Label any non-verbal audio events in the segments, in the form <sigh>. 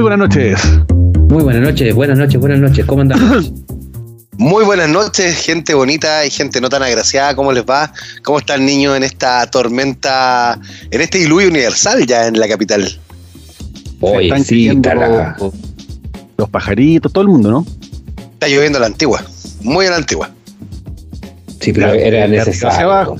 Muy buenas noches. Muy buenas noches, buenas noches, buenas noches. ¿Cómo andamos? <clears throat> Muy buenas noches, gente bonita y gente no tan agraciada. ¿Cómo les va? ¿Cómo están niños en esta tormenta, en este diluvio universal ya en la capital? Oye, Están sí, la- Los pajaritos, todo el mundo, ¿no? Está lloviendo a la antigua, muy a la antigua. sí, pero de- era arriba hacia necesario. abajo.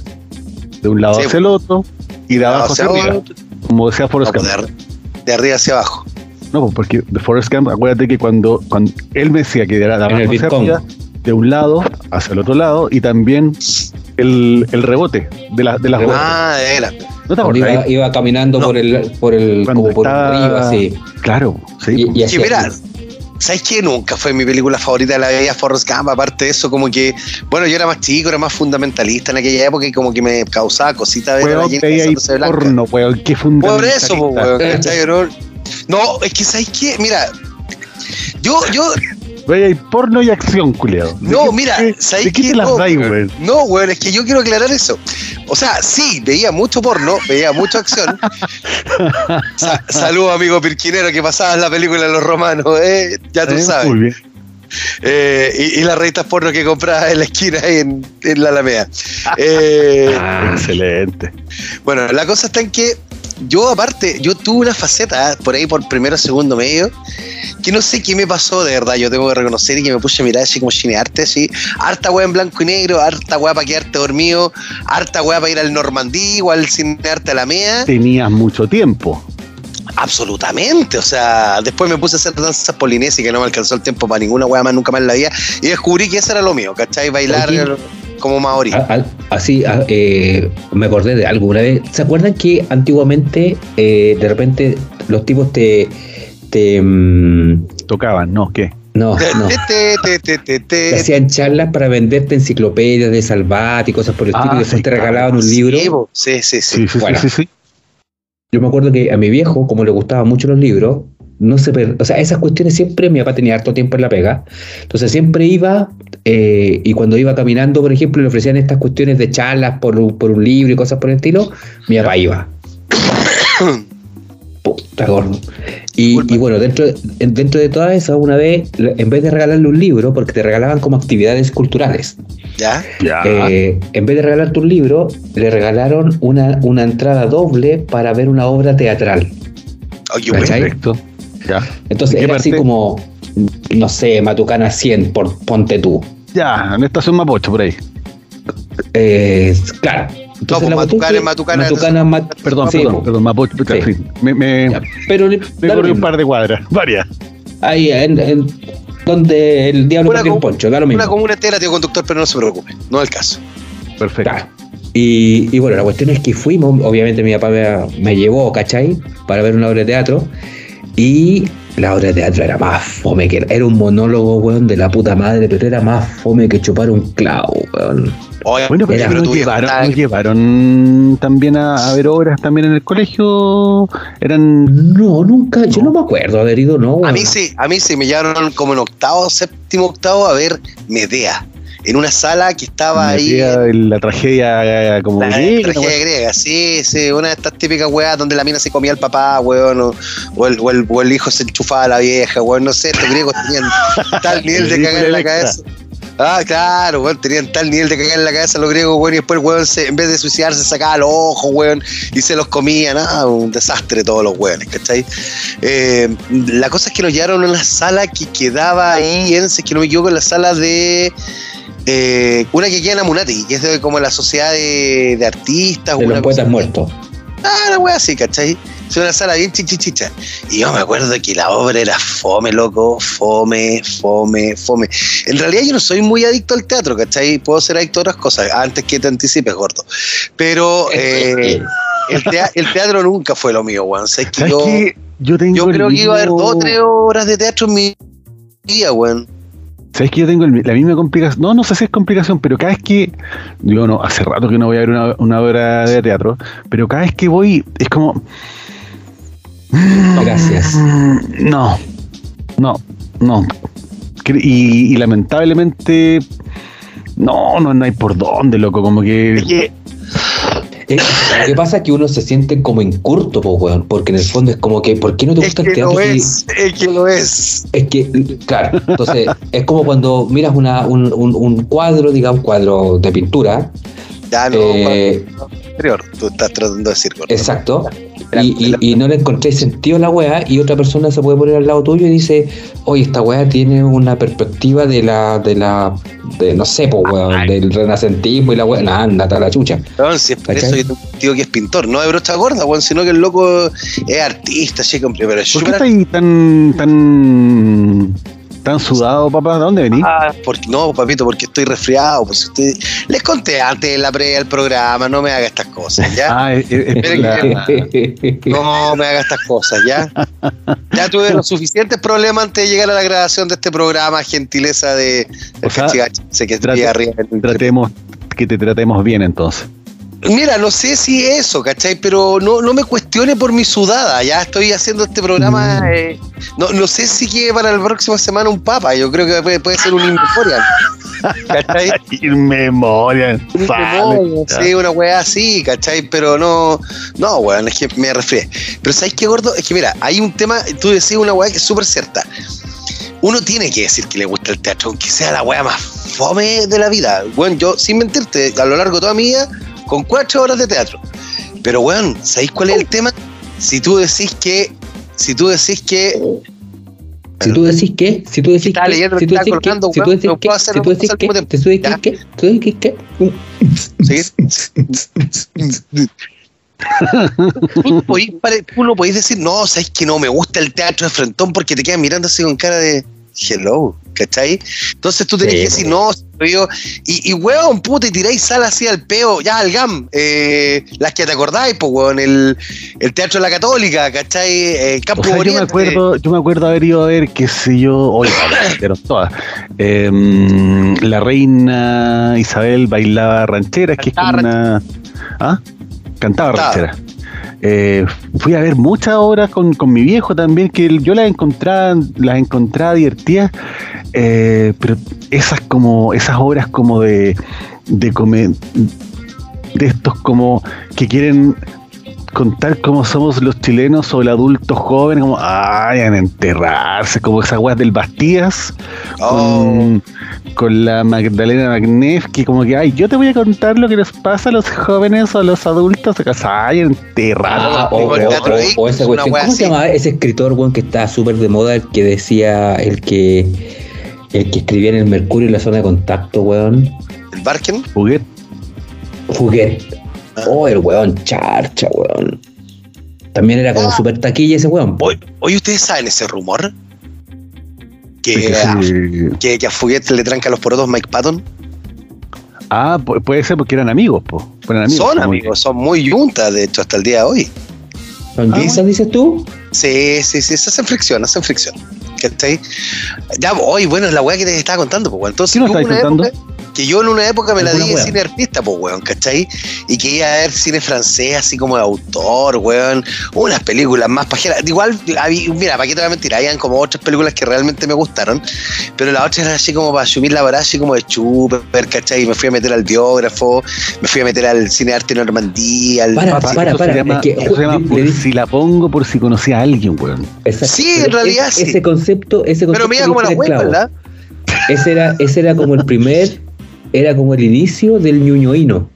De un lado Sí. hacia el otro y de abajo hacia hacia arriba. Como decía No, Forrest pues, Gump. de, de arriba hacia abajo. No, pues porque de Forrest Gump, acuérdate que cuando, cuando él me decía que era de Bitcoin. arriba, de un lado hacia el otro lado y también el, el rebote de, la, de las. Ah, de veras. ¿No te acuerdas? iba, iba caminando No. por el, por el, Cuando como por arriba, así. Claro, sí. Y, pues. y mira, ¿sabes qué? Nunca fue mi película favorita de la vida Forrest Gump. Aparte de eso, como que, bueno, yo era más chico, era más fundamentalista en aquella época y como que me causaba cositas ver a la de blanca. porno, weón, qué Por fundamentalista. eso, po, weón, ¿cachai? No, es que ¿sabes qué? Mira, yo, yo, Veía ahí porno y acción, culiado. ¿De no, qué- mira, qué- ¿sabes ¿De qué qué? te las No, dais, weón? No, weón, es que yo quiero aclarar eso. O sea, sí, veía mucho porno, veía mucha acción. <laughs> Sa- Saludos, amigo Pirquinero, que pasabas la película de los romanos, ¿eh? Ya tú Eh, sabes. Muy bien. Eh, y, y las revistas porno que comprabas en la esquina ahí en, en la Alameda. <laughs> Eh, Ah, Excelente. bueno, la cosa está en que yo, aparte, yo tuve una faceta ¿eh? por ahí por primero segundo medio, que no sé qué me pasó de verdad, yo tengo que reconocer y que me puse a mirar así como cinearte, así, harta weá en blanco y negro, harta weá para quedarte dormido, harta weá para ir al Normandí o al cinearte a la MEA. Tenías mucho tiempo. Absolutamente, o sea, después me puse a hacer danzas polinesias que no me alcanzó el tiempo para ninguna weá más nunca más en la vida y descubrí que eso era lo mío, ¿cachai? Bailar Oye. Como maori. a- a- así, a- eh, me acordé de algo una vez. ¿Se acuerdan que antiguamente, eh, de repente, los tipos te. te mm, Tocaban, ¿no? ¿Qué? no, <laughs> no. Te, te, te, te, te, Te te. hacían charlas para venderte enciclopedias de Salvat y cosas por el Ah, estilo, y después sí, te claro. regalaban un libro. Sí, sí, sí, sí. Sí, sí, Bueno. sí, sí, sí. Yo me acuerdo que a mi viejo, como le gustaban mucho los libros, no se per- o sea, esas cuestiones siempre mi papá tenía harto tiempo en la pega. Entonces siempre iba, eh, y cuando iba caminando, por ejemplo, le ofrecían estas cuestiones de charlas por, un- por un libro y cosas por el estilo, mi papá iba. <coughs> Puta gordo. Y, bueno, dentro, en- dentro de todas esas, una vez, en vez de regalarle un libro, porque te regalaban como actividades culturales, ¿Ya? Ya. eh, en vez de regalarte un libro, le regalaron una, una entrada doble para ver una obra teatral. Perfecto. Ya. Entonces ¿De qué era así como, no sé, Matucana 100, por, ponte tú. Ya, en estación Mapocho, por ahí. Eh, claro. Entonces No, pues, Matucana Matucana, Matucana, Ma- Perdón, sí, perdón, perdón, Mapocho. Sí. me, me, Ya, Pero me corrí un mismo. par de cuadras, <laughs> varias. ahí en, en donde el diablo Una un poncho, da lo Una mismo. comuna entera, tío conductor, pero no se preocupe. No es el caso. Perfecto. Claro. Y, y bueno, la cuestión es que fuimos, obviamente mi papá me, me llevó, ¿cachai? Para ver una obra de teatro. Y la obra de teatro era más fome que era un monólogo, weón, de la puta madre, pero era más fome que chupar un clavo, weón. Oye, Bueno, pero, Era, nos, llevaron, nos llevaron también a, a ver obras también en el colegio. Eran. No, nunca, yo no me acuerdo haber ido, no. A weón. mí sí, a mí sí, me llevaron como en octavo, séptimo, octavo a ver Medea. En una sala que estaba ahí. en la tragedia eh, como La griega, tragedia griega, sí, sí, una de estas típicas weas donde la mina se comía al papá, weón, o, o el, o el- o el hijo se enchufaba a la vieja, weón, no sé, estos griegos tenían <laughs> tal nivel de cagar en la cabeza. Ah, claro, weón, tenían tal nivel de cagar en la cabeza los griegos, weón, y después, weón, se- en vez de suicidarse, sacaba los ojos, weón, y se los comían, ah, un desastre todos los weones, ¿cachai? Eh, la cosa es que nos llevaron a una sala que quedaba ahí, en, si es que no me equivoco, en la sala de... eh, una que queda en Amunati, que es de como la sociedad de, de artistas, de una los poetas muertos. Ah, una wea así, ¿cachai? Es una sala bien chichichicha. Y yo me acuerdo que la obra era fome, loco, fome, fome, fome. En realidad yo no soy muy adicto al teatro, ¿cachai? Puedo ser adicto a otras cosas, antes que te anticipes, gordo. Pero eh, el, tea- el teatro nunca fue lo mío, weón. O sea, es que ¿Sabes yo? Yo tengo yo creo que iba a haber dos o tres horas de teatro en mi vida, weón. ¿Sabes que yo tengo el- la misma complicación? No, no sé si es complicación, pero cada vez que. Digo, no, hace rato que no voy a ver una, una obra de teatro, pero cada vez que voy es como. <laughs> Gracias. No, no, no. Y, y lamentablemente. No, no, no hay por dónde, loco. Como que. Eh, lo que pasa es que uno se siente como incurto, po, weón, porque en el fondo es como que, ¿por qué no te gusta el teatro? lo si- es, es que lo es. Es que, claro, entonces es como cuando miras una, un, un- un cuadro, digamos, cuadro de pintura, Ya no, eh, tú estás tratando de decir, exacto, y, y- y no le encontré sentido a la weá, y otra persona se puede poner al lado tuyo y dice, oye, esta weá tiene una perspectiva de la, de la, de no sé, pues weón, del renacentismo y la weá, nah, anda, a la chucha. Weón, si es por ¿Cachai? eso yo tengo un tío que es pintor, no de brocha gorda, weón, sino que el loco es artista, chico, pero ¿Por qué estás ahí tan, tan, tan sudado, papá? ¿De dónde venís? Ah, porque, no, papito, porque estoy resfriado. Pues estoy... Les conté antes de la previa del programa, no me haga estas cosas, ¿ya? <laughs> Ah, es, es- la- No me haga estas cosas, ¿ya? <laughs> Ya tuve los suficientes problemas antes de llegar a la grabación de este programa, gentileza de O sea, sé que trate- arriba. tratemos, que te tratemos bien entonces. Mira, no sé si eso, ¿cachai? Pero no, no me cuestione por mi sudada. Ya estoy haciendo este programa. Mm. eh, no, no sé si que para la próxima semana un papa. Yo creo que puede, puede ser un inmemorial. ¿Cachai? <laughs> Un inmemorial, Sí, una weá así, ¿cachai? Pero no, no, weón, es que me resfrié. Pero ¿sabes qué, gordo? Es que mira, hay un tema, tú decís una weá que es súper cierta. Uno tiene que decir que le gusta el teatro, aunque sea la weá más fome de la vida. Bueno, yo, sin mentirte, a lo largo de toda mi vida, con cuatro horas de teatro. Pero, weón, ¿sabéis cuál es el tema? Si tú decís que. Si tú decís que. Si tú decís que, si tú decís que, si que tú decís que, si tú decís que, si tú decís que, si tú decís que, tú decís que, tú, no podís decir, no, sabes que no me gusta el teatro de Frentón porque te quedan mirando así con cara de hello, ¿cachai? Entonces tú tenés Sí, que decir, no, yo, y, y weón, puta, y tiráis sal así al peo, ya al GAM, eh, las que te acordáis, pues weón, el, el Teatro de la Católica, ¿cachai? Eh, El Campo O sea, yo me acuerdo, yo me acuerdo haber ido a ver, qué sé yo, oye, pero todas. Em, la reina Isabel bailaba rancheras, que es una. ¿Ah? Cantaba Cantaba. Eh, fui a ver muchas obras con, con mi viejo también, que yo las encontraba, las encontraba divertidas, eh, pero esas como, esas obras como de, de de estos como que quieren contar cómo somos los chilenos o el adulto joven, como ay, a enterrarse, como esas weas del Bastías Oh, con, con la Magdalena Magnef, que como que ay, yo te voy a contar lo que les pasa a los jóvenes o a los adultos, ay, a enterrar. Ah, o- o, el o- teatro o- o esa una cuestión. wea ¿Cómo se llama ese escritor, weón, que está súper de moda, el que decía, el que el que escribía en el Mercurio en la zona de contacto, weón? el Barken, Juguete. Fuguet. Ah. Oh, el weón charcha, weón. También era como Ah. súper taquilla ese weón. Oye, ¿ustedes saben ese rumor? Que, Sí, a, sí. que, que a Fuguet le tranca los porotos Mike Patton. Ah, pu- puede ser porque eran amigos, po. Eran amigos, son amigos, son muy juntas, de hecho, hasta el día de hoy. ¿Son Ah, dices tú? Sí, sí, sí, se hacen fricción, hacen fricción. ¿Cachai? Ya, hoy, bueno, es la weá que te estaba contando, pues. Entonces, ¿Qué nos estáis contando? época- que yo en una época me la di de cine artista, pues, weón, ¿cachai? Y que iba a ver cine francés, así como de autor, weón. Unas películas más pajeras. Igual, mira, para qué te voy a mentir, habían como otras películas que realmente me gustaron, pero la otra era así como para asumir la vara, así como de chuper, ¿cachai? Me fui a meter al biógrafo, me fui a meter al cine arte Normandía, al. Para, para, para, Se llama, es que, eso se llama le- por le si la pongo por si conocía a alguien, weón. Exacto. Sí, en realidad es- sí. Ese concepto, ese concepto. pero mira como la web. ¿verdad? Ese era, ese era como el primer, era como el inicio del ñuñoíno.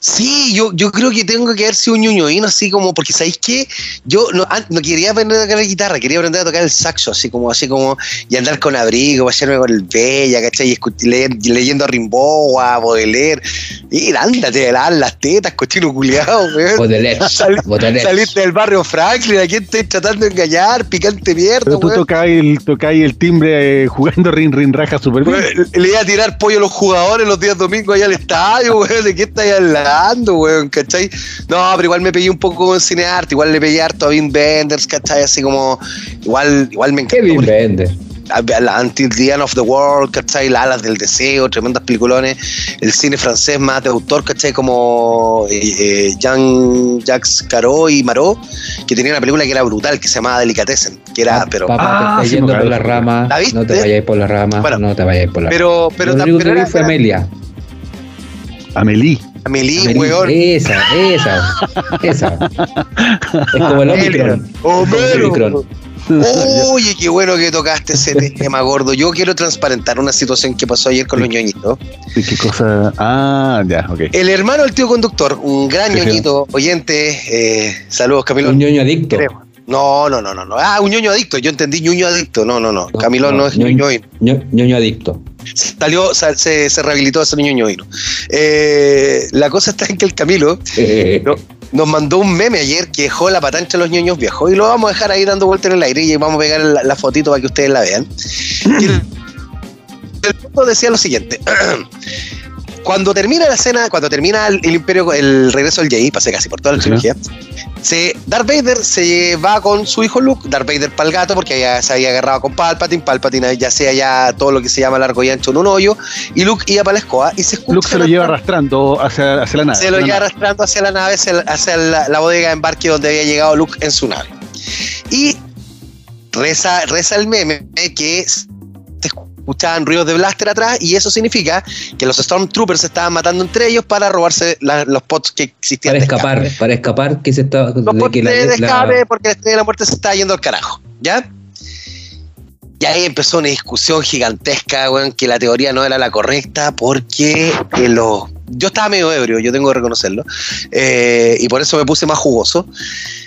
Sí, yo, yo creo que tengo que haber sido un ñoñoíno, así como, porque ¿sabéis qué? Yo no, no quería aprender a tocar la guitarra, quería aprender a tocar el saxo, así como, así como, y andar con abrigo, pasearme con el Bella, ¿cachai? Y leer- leyendo a Rimbaud, a Baudelaire. Y ándate, a lavar las tetas, cochino culiado, weón. Baudelaire. Saliste del barrio Franklin, ¿a quién estoy tratando de engañar? Picante mierda, Pero tú tocáis el, tocáis el timbre eh, jugando <laughs> rin rin raja super bien. Le iba a tirar pollo a los jugadores los días domingos allá al estadio, weón. ¿De qué estáis hablando, weón? ¿Cachai? No, pero igual me pegué un poco con cinearte, igual le pegué harto a Vin Benders, ¿cachai? Así como, igual, igual me encantó. Kevin por Bender. a- la Until the End of the World, ¿cachai? Las Alas del Deseo, tremendas peliculones. El cine francés más de autor, ¿cachai? Como eh, eh, Jean-Jacques Caro y Marot, que tenía una película que era brutal, que se llamaba Delicatessen, que era, pero... Papá, Ah, te estás sí, yendo por la rama. ¿La viste? No te vayáis por la rama. Bueno, no te vayáis por la rama. Pero, pero, Lo único pero que vi fue era- Amelia. Amelie. Amelie, Amelie, weón. Esa, esa, esa. Es como el Omicron. Omicron. Oye, qué bueno que tocaste ese tema, gordo. Yo quiero transparentar una situación que pasó ayer con los ñoñitos. ¿Y ¿Qué cosa? Ah, ya, ok. El hermano del tío conductor, un gran sí. ñoñito, oyente, eh, saludos, Camilo. Un ñoño adicto. Creo. No, no, no, no, no. Ah, un ñoño adicto. Yo entendí ñoño adicto. No, no, no. Camilo no, es ñoño. ñoño. ño- ñoño adicto. Salió, sal- se, se rehabilitó de ser ñoño. Eh, la cosa está en que el Camilo Eh, no- nos mandó un meme ayer que dejó la patán entre los ñoños viejos y lo vamos a dejar ahí dando vuelta en el aire y vamos a pegar la, la fotito para que ustedes la vean. Y el, el decía lo siguiente. <clears throat> Cuando termina la escena, cuando termina el, el imperio, el regreso del Jedi, pasé casi por toda la trilogía, se, Darth Vader se va con su hijo Luke, Darth Vader para el gato, porque ya se había agarrado con Palpatine, Palpatine ya sea ya todo lo que se llama largo y ancho en un hoyo, y Luke iba para la escoba y se escucha Luke se lo lleva arrastrando hacia, hacia la nave. se lo lleva nave. arrastrando hacia la nave, hacia, hacia la, la bodega de embarque donde había llegado Luke en su nave. Y reza, reza el meme que escuchaban ruidos de blaster atrás y eso significa que los Stormtroopers se estaban matando entre ellos para robarse la- los pods que existían. para escapar, escape. para escapar que se está Los de que la- de, de la- escape porque la estrella de la muerte se estaba yendo al carajo. ¿Ya? Y ahí empezó una discusión gigantesca, weón, que la teoría no era la correcta porque eh, los... Yo estaba medio ebrio, yo tengo que reconocerlo, eh, y por eso me puse más jugoso,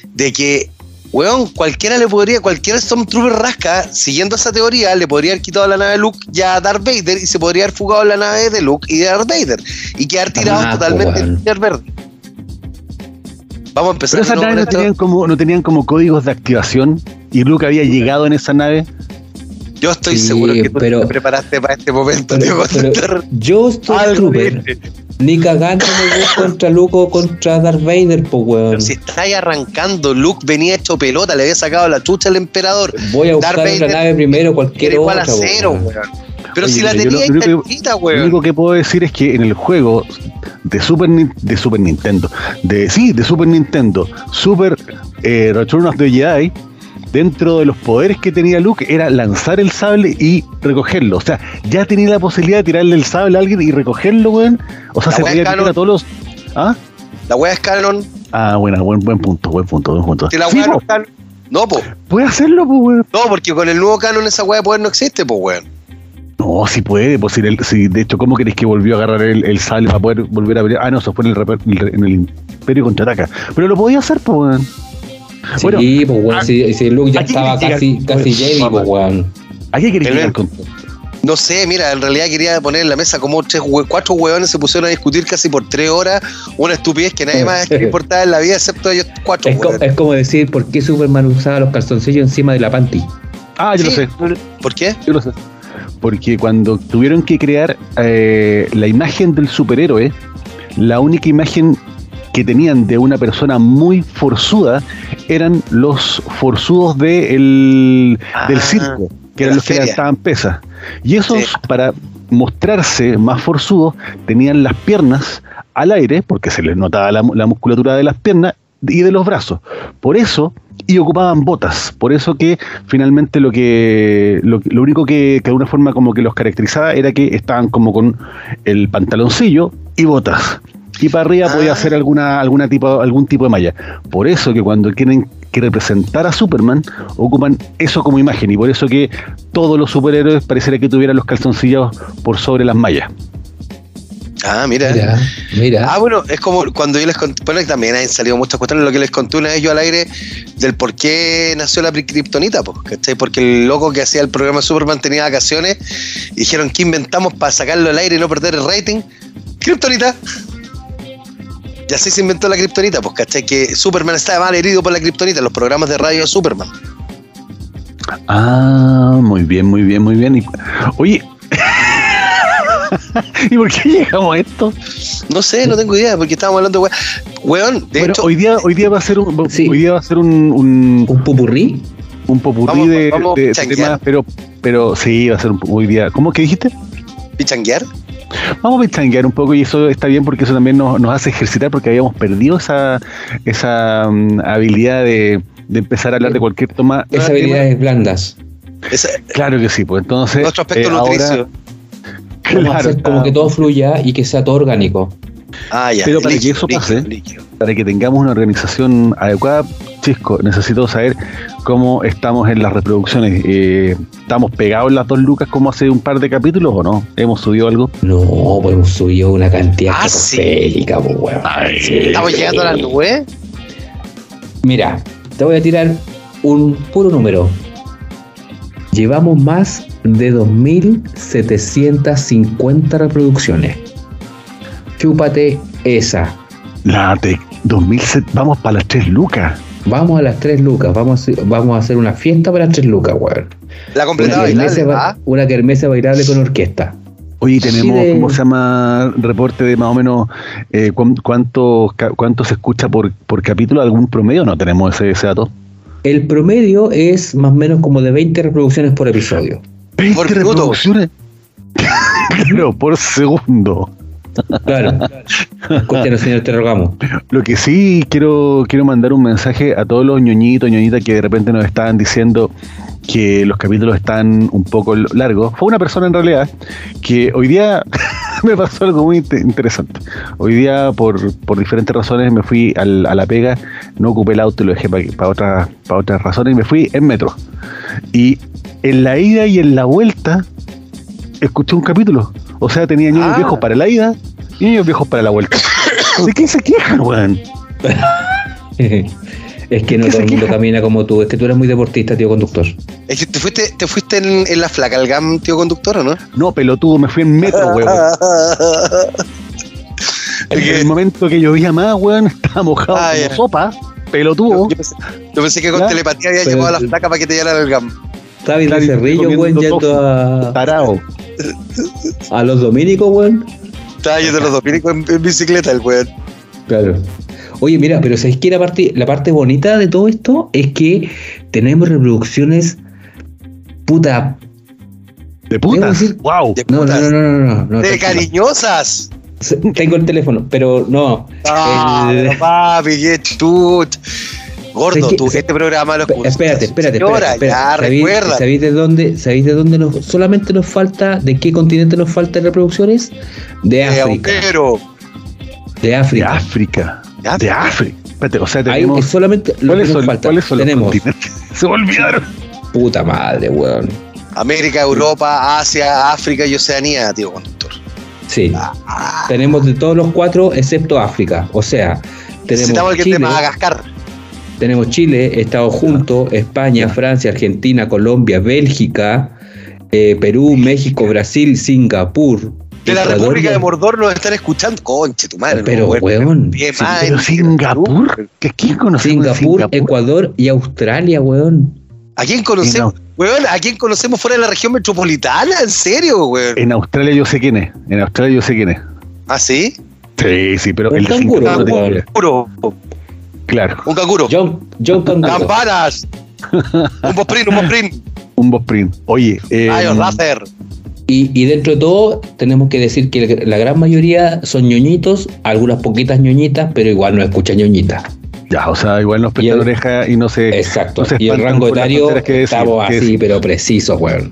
de que, weón, cualquiera le podría, cualquier Stormtrooper rasca, siguiendo esa teoría, le podría haber quitado la nave de Luke ya a Darth Vader y se podría haber fugado la nave de Luke y de Darth Vader y quedar tirados Ah, totalmente en el verde. Vamos a empezar. Pero esas naves no tenían, como, no tenían como códigos de activación y Luke había llegado en esa nave. Yo estoy Sí, seguro que tú pero- te preparaste para este momento, Pero, tío, pero yo estoy trooper. Ni cagando me voy contra Luke o contra Darth Vader, pues weón. Pero si está ahí arrancando, Luke venía hecho pelota, le había sacado la chucha al emperador. Voy a buscar Darth otra Vader nave primero, cualquier igual a otra. cero, weón. weón. Pero Oye, si la tenía lo- ahí yo lo weón. único que puedo decir es que en el juego de Super, de Super Nintendo, de sí, de Super Nintendo, Super eh, Return of the Jedi, dentro de los poderes que tenía Luke era lanzar el sable y recogerlo. O sea, ya tenía la posibilidad de tirarle el sable a alguien y recogerlo, weón. O sea, La se wea podía tirar a todos los. ¿Ah? La weá es canon. Ah, buena, buen, buen punto, buen punto, buen punto. Si la Sí, weá no po, es canon. No, po. puede hacerlo, pues, weón. No, porque con el nuevo canon esa weá de poder no existe, po, weón. No, si puede, pues si, el- si de hecho, ¿cómo queréis que volvió a agarrar el, el sable para poder volver a pelear? Ah, no, eso fue en el, en el Imperio Contraataca. Pero lo podía hacer, pues, weón. Sí, Bueno, pues weón, si, si Luke ya aquí estaba casi, llegar- casi Jedi, Vamos. pues weón. ¿A qué El- llegar con No sé, mira, en realidad quería poner en la mesa como tres, cuatro hueones se pusieron a discutir casi por tres horas una estupidez que nadie <laughs> más importaba en la vida excepto ellos cuatro Es, co- es como decir, ¿por qué Superman usaba los calzoncillos encima de la panty? Ah, yo Sí. lo sé, ¿Por qué? yo lo sé. Porque cuando tuvieron que crear eh, la imagen del superhéroe, la única imagen que tenían de una persona muy forzuda eran los forzudos de el- del Ah, circo, que de eran los que feria. levantaban pesas. Y esos, Sí. para mostrarse más forzudos, tenían las piernas al aire, porque se les notaba la, la musculatura de las piernas y de los brazos. Por eso, y ocupaban botas. Por eso que finalmente lo que lo, lo único que, que de alguna forma como que los caracterizaba era que estaban como con el pantaloncillo y botas. Y para arriba podía Ah. hacer alguna, alguna tipo, algún tipo de malla. Por eso que cuando quieren que representar a Superman, ocupan eso como imagen. Y por eso que todos los superhéroes pareciera que tuvieran los calzoncillos por sobre las mallas. Ah, mira. Mira, mira. Ah, bueno, es como cuando yo les conté, bueno, que también han salido muchas cuestiones, lo que les conté una vez yo al aire del por qué nació la kriptonita, pues, ¿cachai? Porque el loco que hacía el programa Superman tenía vacaciones y dijeron, ¿qué inventamos para sacarlo al aire y no perder el rating? Kryptonita. Y así se inventó la kriptonita, pues, ¿cachai? Que Superman estaba mal herido por la kriptonita en los programas de radio de Superman. Ah, muy bien, muy bien, muy bien. Y, oye, <laughs> ¿y por qué llegamos a esto? No sé, no tengo idea, porque estábamos hablando de weón. Weón, de bueno, hecho, hoy día, hoy día va a ser un, Sí. hoy día va a ser un, un, Un pupurrí. un popurrí Vamos- de, vamos de- de changuear. temas, pero, pero sí, va a ser un, hoy día. ¿Cómo que dijiste? pichanguear. Vamos a pichanguear un poco y eso está bien porque eso también nos, nos hace ejercitar porque habíamos perdido esa, esa mm, habilidad de, de empezar a hablar de cualquier toma. Esas tema. habilidades blandas. Claro que sí, pues entonces. nuestro aspecto eh, ahora- <laughs> claro, hacer como que todo fluya y que sea todo orgánico. Ah, ya. Pero para líquido, que eso líquido, pase, líquido. para que tengamos una organización adecuada, Chisco, necesito saber cómo estamos en las reproducciones. Eh, ¿Estamos pegados en las dos lucas como hace un par de capítulos o no? ¿Hemos subido algo? No, pues hemos subido una cantidad Ah, sí. pues, weón. Sí. Estamos llegando a la nube. Mira, te voy a tirar un puro número. Llevamos más de 2.750 reproducciones. Chúpate esa. La de 2007, vamos para las tres lucas. Vamos a las 3 lucas. Vamos a hacer, vamos a hacer una fiesta para las 3 lucas, weón. La Una completaba kermesa, bailable, ba- ¿ah? una kermesa bailable con orquesta. Oye, tenemos, Sí, de- ¿cómo se llama? Reporte de más o menos eh, cuán- cuánto, se escucha por, por capítulo, algún promedio, no tenemos ese, ese dato. El promedio es más o menos como de 20 reproducciones por episodio. 20 Por minuto. reproducciones. <laughs> Claro, por segundo. Claro. Cuéntenos, señor, te rogamos. Lo que sí quiero, quiero mandar un mensaje a todos los ñoñitos, ñoñitas que de repente nos estaban diciendo que los capítulos están un poco largos. Fue una persona en realidad que hoy día <laughs> me pasó algo muy inte- interesante. Hoy día, por, por diferentes razones, me fui al- a la pega, no ocupé el auto y lo dejé para otras, para otras razones y me fui en metro. Y en la ida y en la vuelta escuché un capítulo. O sea, tenía ñoños Ah. viejos para la ida y ñoños viejos para la vuelta. ¿De qué se quejan, weón? <laughs> es que no ¿Qué todo el mundo camina como tú. Es que tú eres muy deportista, tío conductor. Es que te fuiste, te fuiste en, en la flaca al GAM, tío conductor, ¿o no? No, pelotudo, me fui en metro, weón. <laughs> En Es que- el momento que llovía más, weón, estaba mojado Ah, como sopa, pelotudo. Yo pensé, yo pensé que con Ya, telepatía había llevado a la flaca para que te llevaran al GAM. David Cerrillo, weón, yendo a, Tarao. A los dominicos, weón. Estaba yendo los dominicos en, en bicicleta, el weón. Claro. Oye, mira, pero ¿sabes qué? La parte, la parte bonita de todo esto es que tenemos reproducciones. Puta. De putas. decir- Wow. De No, no, putas. no, no, no. no, no, de cariñosas. Tengo el teléfono, pero no. Ah, El- pero papi, qué chut. Gordo, tú, Se- este programa lo escuchas. Espérate, espérate, Señora, espérate, ya, espérate. ¿Sabéis, de dónde, sabéis de dónde nos, solamente nos falta, de qué continente nos falta reproducciones? De África. De De África. África. Ya, De África. Espérate, o sea, Ahí tenemos. es solamente lo que ¿Cuáles nos son, falta. ¿cuáles son los Tenemos continentes? <laughs> Se me olvidaron. puta madre, weón. América, Europa, Asia, África y Oceanía, tío conductor. Sí. Ah, Tenemos de todos los cuatro excepto África. O sea, tenemos necesitamos alguien Chile, de Madagascar. Tenemos Chile, Estados Juntos, España, Francia, Argentina, Colombia, Bélgica, eh, Perú, México, Brasil, Singapur. De la Ecuador, República de Mordor nos están escuchando. Conche, tu madre. Pero, no, weón, Bien, sí, Pero Singapur. ¿Qué, ¿Quién conocemos de Singapur, Singapur? Ecuador y Australia, weón. ¿A quién conocemos? Weón, ¿a quién conocemos fuera de la región metropolitana? ¿En serio, weón? En Australia yo sé quién es. En Australia yo sé quién es. ¿Ah, sí? Sí, sí, pero Un el de Singapur no Claro, Un canguro. John, John Canguro. Campanas. <laughs> un bosprin, un bosprin. un Bosprin. Oye, eh, Ay, Razer. Y, y dentro de todo, tenemos que decir que la gran mayoría son ñoñitos, algunas poquitas ñoñitas, pero igual no escuchan ñoñitas. ya, o sea, igual nos prestan oreja y no se. Exacto. no se y el rango etario, que decir, estamos que así, pero precisos, weón.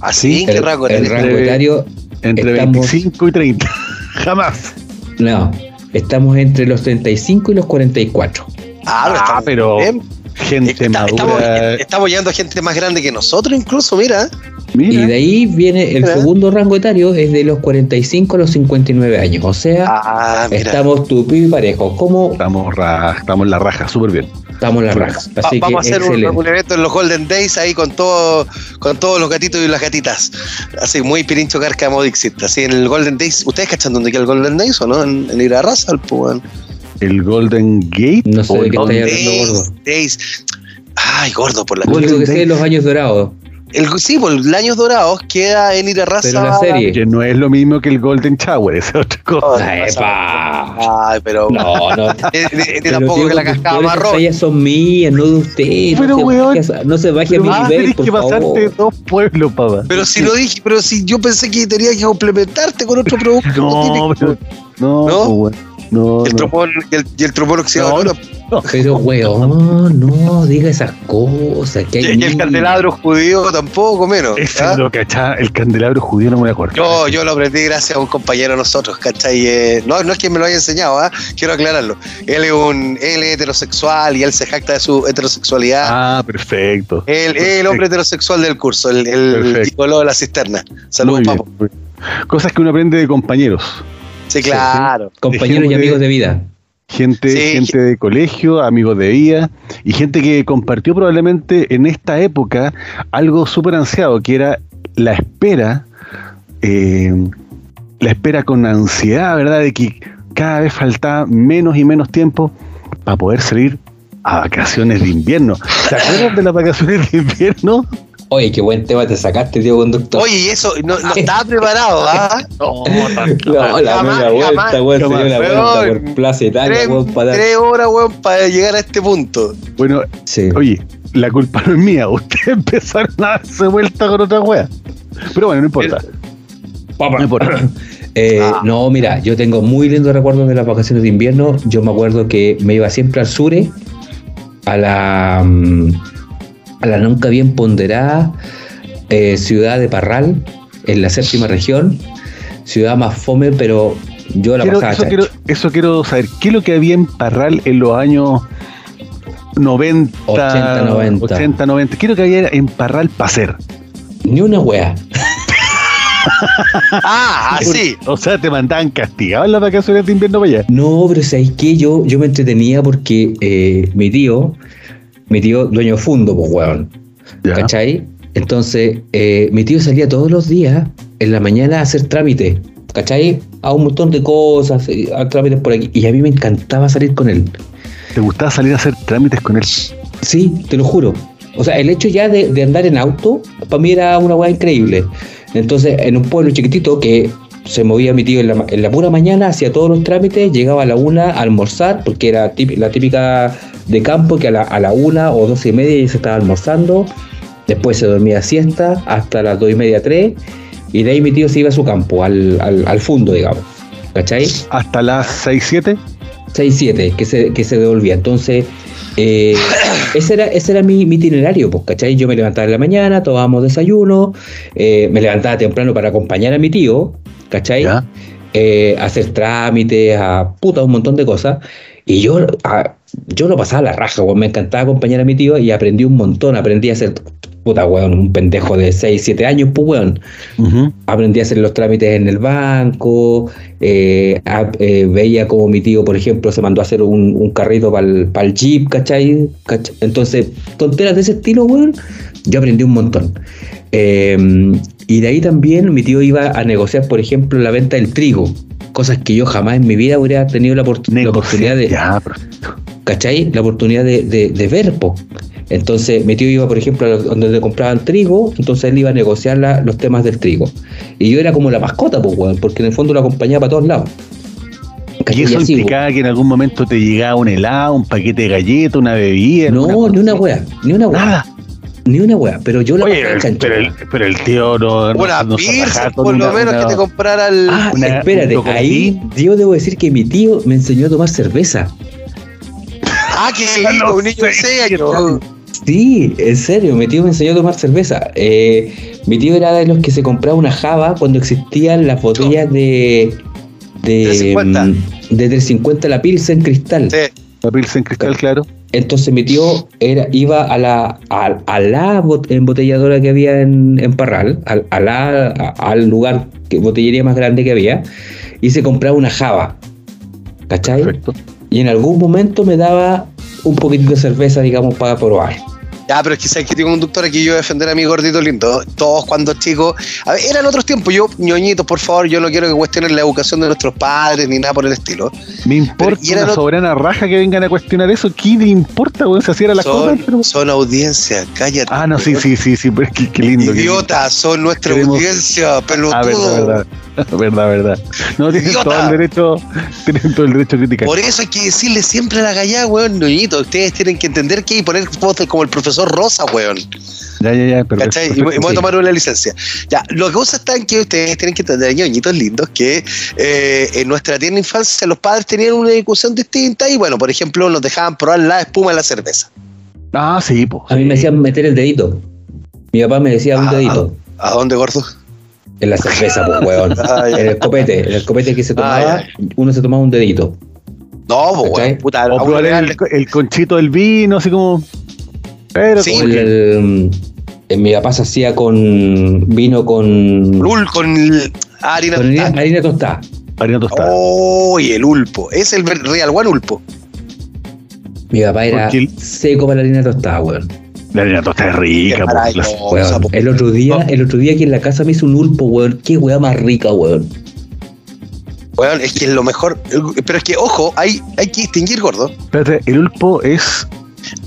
¿Así? ¿Qué El, rango el eres? rango Entre- etario, Entre estamos- 25 y 30. <laughs> Jamás. no, estamos entre los 35 y los 44. Ah, pero Ah, pero bien. gente Está- madura. estamos llegando a gente más grande que nosotros, incluso, mira. Mira, Y de ahí viene el Mira. segundo rango etario, es de los 45 a los 59 años. O sea, Ah, estamos tupido y parejo. ¿Cómo estamos, ra- estamos en la raja, súper bien. Estamos en la raja? Va- Así que vamos a hacer un, evento en los Golden Days ahí con todo, con todos los gatitos y las gatitas. Así, muy pirincho carca Dixit. Así en el Golden Days. ¿Ustedes cachan dónde queda el Golden Days o no? En, en ir a raza, pues, El Golden Gate. No sé de el qué Golden- estáis hablando, Days, gordo. Days. Ay, gordo, por la Lo único Golden que sé Days. es los años dorados. El, Sí, por los años dorados queda en ir a raza. Pero la serie. Que no es lo mismo que el Golden Shower, <laughs> esa es otra cosa. Oh, Ay, pa. Ay, pero. No, no. <laughs> Tampoco tío, que la esas marrón. tallas son mías, no de usted. Pero, no, se weón, baje a- no se baje a mi ah, nivel, tenés por que pasarte favor. dos pueblos, papá. Pero si lo dije, pero si yo pensé que tenía que complementarte con otro producto. <laughs> No, pero- no, ¿No? pues, bueno, no, el no. tromón, y el, y el tromón oxidado. No, ¿no? Pero, weón, no diga esas cosas. Que hay Y, y el candelabro judío tampoco menos. ¿ah? es lo que achá, el candelabro judío no me acuerdo. Yo, yo lo aprendí gracias a un compañero de nosotros, ¿cachai? Eh, no, no es que me lo haya enseñado, ¿ah? quiero aclararlo. Él es un él es heterosexual y él se jacta de su heterosexualidad. Ah, perfecto. Él es el hombre heterosexual del curso, el, el gigoló de la cisterna. Saludos, papo. Cosas que uno aprende de compañeros. Sí, claro. Compañeros y de- amigos de vida. Gente, Sí. gente de colegio, amigos de vida y gente que compartió probablemente en esta época algo súper ansiado, que era la espera, eh, la espera con ansiedad, ¿verdad? De que cada vez faltaba menos y menos tiempo para poder salir a vacaciones de invierno. ¿Se acuerdan de las vacaciones de invierno? Oye, qué buen tema te sacaste, tío conductor. Oye, y eso no, no <laughs> estaba preparado, ¿ah? No, <laughs> No, la Jamás, media vuelta, jamás, weón, se dio una vuelta Weón, por Plaza Italia, Tres, weón, para dar. tres horas, weón, para llegar a este punto. Bueno, Sí. oye, la culpa no es mía, <laughs> ustedes empezaron a darse vuelta con otra wea. Pero bueno, no importa. No importa. <coughs> Eh, Ah. No, mira, yo tengo muy lindos recuerdos de las vacaciones de invierno. Yo me acuerdo que me iba siempre al sur, a la, mm, a la nunca bien ponderada eh, ciudad de Parral, en la séptima región. Ciudad más fome, pero yo la Quiero- pasaba eso, quiero, eso quiero saber. ¿Qué es lo que había en Parral en los años 90, 80, 90? 80, 90? ¿Qué es lo que había en Parral para hacer? Ni una wea. <laughs> Ah, así. O sea, te mandaban castigado en las vacaciones de invierno para allá. No, pero ¿sabes qué? Yo, yo me entretenía porque eh, mi tío, mi tío dueño fundo, pues weón. ¿Cachai? Entonces, eh, mi tío salía todos los días en la mañana a hacer trámites, ¿cachai? A un montón de cosas, eh, a trámites por aquí. Y a mí me encantaba salir con él. ¿Te gustaba salir a hacer trámites con él? Sí, te lo juro. O sea, el hecho ya de, de andar en auto, para mí era una weá increíble. Entonces, en un pueblo chiquitito que se movía mi tío en la, en la pura mañana, hacía todos los trámites, llegaba a la una a almorzar, porque era típ- la típica de campo que a la, a la una o doce y media ya se estaba almorzando. Después se dormía siesta hasta las dos y media, tres. Y de ahí mi tío se iba a su campo, al, al, al fondo, digamos. ¿Cachai? Hasta las 6, 7. 6, 7, que se, que se devolvía. Entonces, eh, <coughs> ese era, ese era mi, mi itinerario, pues, ¿cachai? Yo me levantaba en la mañana, tomábamos desayuno, eh, me levantaba temprano para acompañar a mi tío, ¿cachai? Eh, a hacer trámites, a puta, un montón de cosas. Y yo, a- yo lo pasaba a la raja, weón. Me encantaba acompañar a mi tío y aprendí un montón. Aprendí a hacer, puta, weón, un pendejo de 6, 7 años, pues, weón aprendí a hacer los trámites en el banco, eh, a- eh, veía como mi tío, por ejemplo, se mandó a hacer un, un carrito para el Jeep, ¿cachai? ¿Cach- Entonces, tonteras de ese estilo, weón, yo aprendí un montón. Eh, y de ahí también mi tío iba a negociar, por ejemplo, la venta del trigo, cosas que yo jamás en mi vida hubiera tenido la, opor- la oportunidad de, Ya, perfecto. ¿cachai? La oportunidad de, de, de ver, po. Entonces, mi tío iba, por ejemplo, a donde le compraban trigo, entonces él iba a negociar la- los temas del trigo. Y yo era como la mascota, pues, weón, porque en el fondo lo acompañaba para todos lados. Y eso así, implicaba que en algún momento te llegaba un helado, un paquete de galletas, una bebida. No, ni una wea, ni una wea, Nada. Ni una wea, pero yo la Oye, pasaba el- chancho, pero, el, pero el tío no. no- Una no pizza, por lo una- menos, una- que te comprara el. Ah, una- espérate, ahí yo debo decir que mi tío me enseñó a tomar cerveza. Ah, que <laughs> los un niño de seis, 6 siete años. Sí, en serio, mi tío me enseñó a tomar cerveza. Eh, mi tío era de los que se compraba una java cuando existían las botellas de. De, 350. mm, de 350 la Pilsen cristal. Sí. La Pilsen cristal, claro. Entonces mi tío era, iba a la, a, a la bot- embotelladora que había en, en Parral, al, a la- a- al lugar, que botillería más grande que había, y se compraba una java. ¿Cachai? Perfecto. Y en algún momento me daba un poquitito de cerveza, digamos, para probar. Ya, pero es que sabes que tengo un conductor aquí yo voy a defender a mi gordito lindo. Todos cuando chicos. A ver, eran otros tiempos. Yo, ñoñitos, por favor, yo no quiero que cuestionen la educación de nuestros padres ni nada por el estilo. Me importa y era una lo- soberana raja que vengan a cuestionar eso. ¿Qué le importa, weón? Así era la cosa. Son, pero- son audiencia, cállate. Ah, no, sí, sí, sí, sí, pero qué lindo. qué lindo. Idiota, son nuestra Queremos- audiencia, pelotudo. Ah, verdad, verdad. <laughs> Verdad, verdad. No, tienen Idiota. todo el derecho, tienen todo el derecho a criticar. Por eso hay que decirle siempre a la gallada, weón, ñoñito. Ustedes tienen que entender que hay que poner voces como el profesor Rosa, weón. Ya, ya, ya. Pero ¿Cachai? Y voy a tomar una licencia. Ya, lo que cosa está en que ustedes tienen que entender, ñoñitos lindos, que eh, en nuestra tierna infancia los padres tenían una discusión distinta y, bueno, por ejemplo, nos dejaban probar la espuma de la cerveza. Ah, sí, pues. A mí me hacían meter el dedito. Mi papá me decía un Ah, dedito. ¿A dónde, gordo? En la cerveza, pues, weón. <laughs> Ah. En el copete. En el copete que se tomaba, Ah, uno se tomaba un dedito. No, pues, weón, puta, O probar el, el conchito del vino, así como. Pero Sí, El- en mi papá se hacía con vino con, Ul con harina con harina, tostada. harina tostada. harina tostada. Oh, y el ulpo. Es el Real One Ulpo. Mi papá era Porque seco para la harina tostada, weón. La harina tostada es rica, Qué pues, Weón. El otro día, el otro día aquí en la casa me hizo un ulpo, weón. Qué weá más rica, weón. Weón, es que es lo mejor. Pero es que, ojo, hay, hay que distinguir, gordo. Espérate, el ulpo es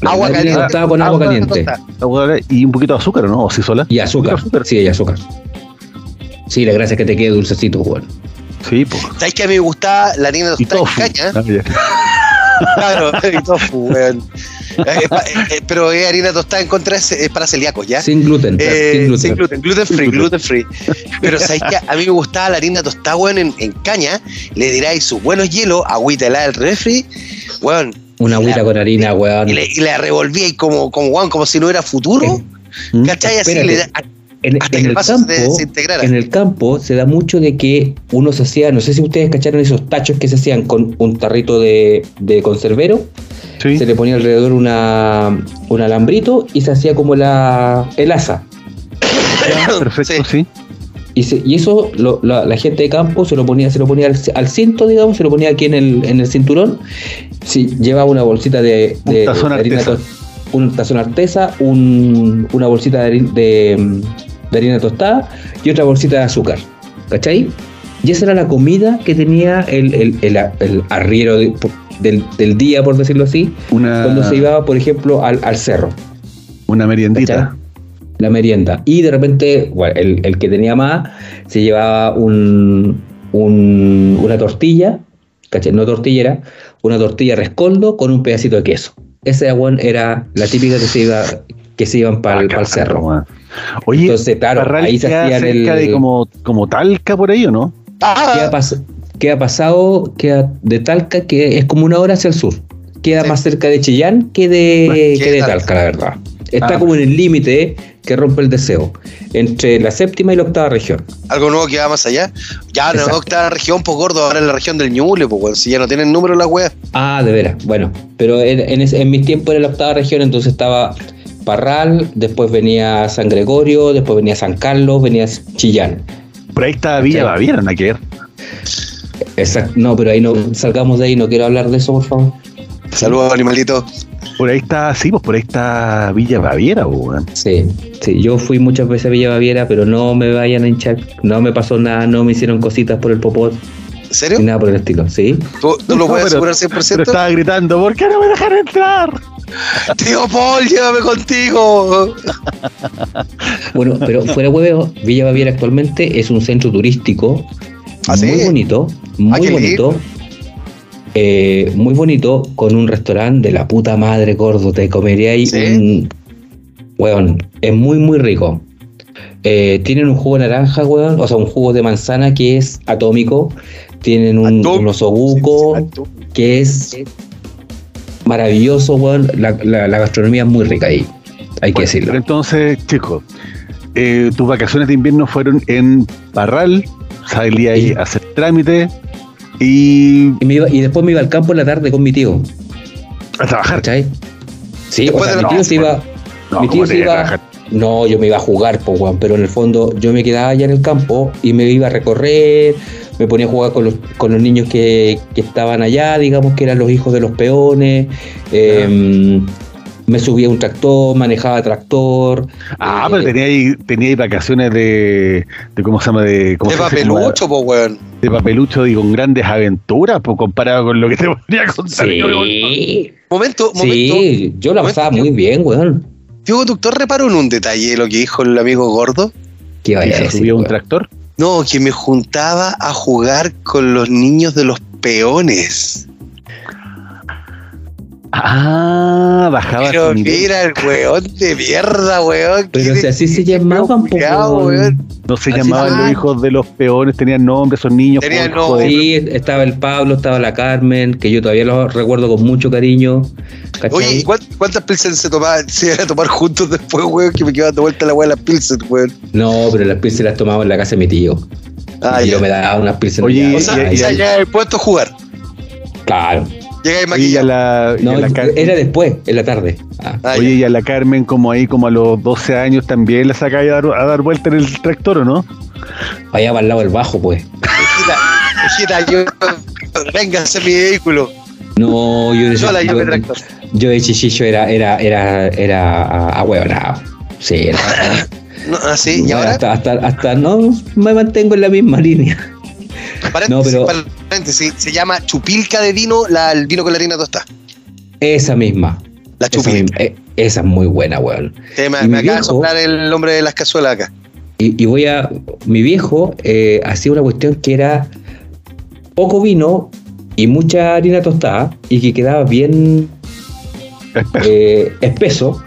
Agua La harina caliente. con agua Agua caliente. agua y un poquito de azúcar, ¿o ¿no? ¿O sí sola? Y azúcar. De Sí, y azúcar. Sí, la gracia es que te quede dulcecito, weón. Sí, pues. ¿Sabes que a mí me gustaba la harina tostada en caña? Claro, <laughs> y tofu, weón. Eh, eh, pa- eh, pero es harina tostada en contra, es, es para celíacos, ¿ya? Sin gluten. Eh, sin gluten. sin gluten, gluten free, gluten. free. Pero sabes que a mí me gustaba la harina tostada, weón, en, en caña. Le tiráis sus buenos hielos, agüita helada del refri, weón. Una agüita con harina, weón. Y, le, y la revolví como, como, weón, como si no era futuro. Mm. ¿Cachai? Así espérate. le da- En, el se campo, desintegrara. en el campo se da mucho de que uno se hacía, no sé si ustedes cacharon esos tachos que se hacían con un tarrito de, de conservero, Sí. se le ponía alrededor una, un alambrito y se hacía como la, el asa. Perfecto, Sí. sí. Y, se- y eso lo- la, la gente de campo se lo ponía, se lo ponía al, al cinto, digamos, se lo ponía aquí en el, en el cinturón. Si llevaba una bolsita de, Un de- tazón de harina artesa. un tazón artesa, un- una bolsita de, de, de harina tostada y otra bolsita de azúcar. ¿Cachai? Y esa era la comida que tenía el, el, el, el arriero de- del, del día, por decirlo así, Una, cuando se iba, por ejemplo, al, al cerro una meriendita. la merienda. Y de repente, bueno, el, el que tenía más se llevaba un, un- una tortilla, ¿cachai? No tortillera, una tortilla rescoldo con un pedacito de queso. Ese weón, era la típica que se iba que se iban para el, cerro. Oye, Entonces, claro, Parral ahí se queda hacían el. cerca de como, como Talca por ahí, ¿o no? ¿Qué Ah, ha, pas- qué ha pasado? Queda de Talca, que es como una hora hacia el sur. Queda Sí. más cerca de Chillán que de, Que que de Talca. Talca, la verdad. Está Ah. como en el límite que rompe el deseo entre la séptima y la octava región. algo nuevo que va más allá. Ya no está la región, pues gordo, ahora en la región del Ñuble, pues weón. Si ya no tienen número las weas. Ah, de veras. Bueno, pero en, en, en mis tiempos era la octava región, entonces estaba Parral, después venía San Gregorio, después venía San Carlos, venía Chillán. Por ahí está Villa ¿Cachai? Baviera, nada que ver. Exacto. No, pero ahí no salgamos de ahí, no quiero hablar de eso, por favor. Saludos, animalito. Por ahí está, sí, pues por ahí está Villa Baviera, pues, weón. Sí, sí, yo fui muchas veces a Villa Baviera, pero no me vayan a hinchar, no me pasó nada, no me hicieron cositas por el popot, ¿En serio? ni nada por el estilo, ¿sí? ¿Tú, tú lo No, puedes pero- asegurar Pero 100%? estaba gritando, ¿por qué no me dejan entrar? <laughs> Tío Paul, llévame contigo. <laughs> Bueno, pero fuera huevo, Villa Baviera actualmente es un centro turístico ¿Ah, sí? muy bonito, Ah, muy bonito, eh, muy bonito, con un restaurante de la puta madre gordo, te comería ahí ¿Sí? un... Weón, es muy, muy rico. Eh, tienen un jugo de naranja, weón, o sea, un jugo de manzana que es atómico. Tienen un, Atómico. un osobuco Sí, sí, que es maravilloso, weón. La, la- la gastronomía es muy rica ahí, hay que Bueno, decirlo. pero entonces, chicos, eh, tus vacaciones de invierno fueron en Parral, salí ahí Sí. a hacer trámite y Y, me iba- y después me iba al campo en la tarde con mi tío, a trabajar. ¿cachai? Sí, o sea, mi tío se iba... No, mi ¿cómo tío se te iba a iba... trabajar? No, yo me iba a jugar, po, weón, pero en el fondo yo me quedaba allá en el campo y me iba a recorrer, me ponía a jugar con los, con los niños que, que estaban allá, digamos que eran los hijos de los peones, eh, me subía a un tractor, manejaba tractor. Ah, eh, pero tenía ahí, tenía ahí vacaciones de, de ¿cómo se llama? De, ¿cómo De se papelucho, pues weón. De papelucho y con grandes aventuras, pues comparado con lo que te <laughs> podría contar. yo. Sí, Momento, momento. sí, yo la momento, pasaba tío. muy bien, weón. Tío conductor reparó en un detalle de lo que dijo el amigo gordo. ¿Qué Y vaya a se decir, subía un weón? tractor. No, que me juntaba a jugar con los niños de los peones. Ah, bajaba Pero su nivel. mira el weón de mierda, weón. Pero Qué si así se llamaban, po, weón. No se Así llamaban se- los hijos de los peones, tenían nombres, esos niños. Tenían por- joder. Sí, estaba el Pablo, estaba la Carmen, que yo todavía los recuerdo con mucho cariño. ¿cachai? Oye, ¿y cuán- cuántas pilsen se tomaban, <laughs> se iban a tomar juntos después, weón? Que me quedaba dando vuelta la weá de las pilsen, weón. No, pero las pilsen las tomaba en la casa de mi tío. Ah, y ya. yo me daba unas pilsen. Oye, ya, O sea, y- o y- sea, ya he puesto a jugar. claro. Llega y a maquillado. la, y No, la era después, en la tarde. Ah, Ah, Oye, ya. y a la Carmen, como ahí, como a los 12 años, también la sacáis a dar, a dar vuelta en el tractor, ¿o no? allá para el lado del bajo, pues. Hijita, hijita, yo. Venga, ese es mi vehículo. No, yo de Sola, yo yo, me tractor. yo de chichillo era, era, era, era ahueonado. Sí, era. <coughs> No, ah, sí, y Bueno, ahora. hasta, hasta, hasta no me mantengo en la misma línea. Paréntesis, no, pero- paréntesis, se llama chupilca de vino, la, el vino con la harina tostada. Esa misma. La Esa, chupilca. eh, esa es muy buena, weón. Me, me acaba de soplar el nombre de las cazuelas acá. Y, y voy a. Mi viejo eh, hacía una cuestión que era poco vino y mucha harina tostada y que quedaba bien eh, espeso.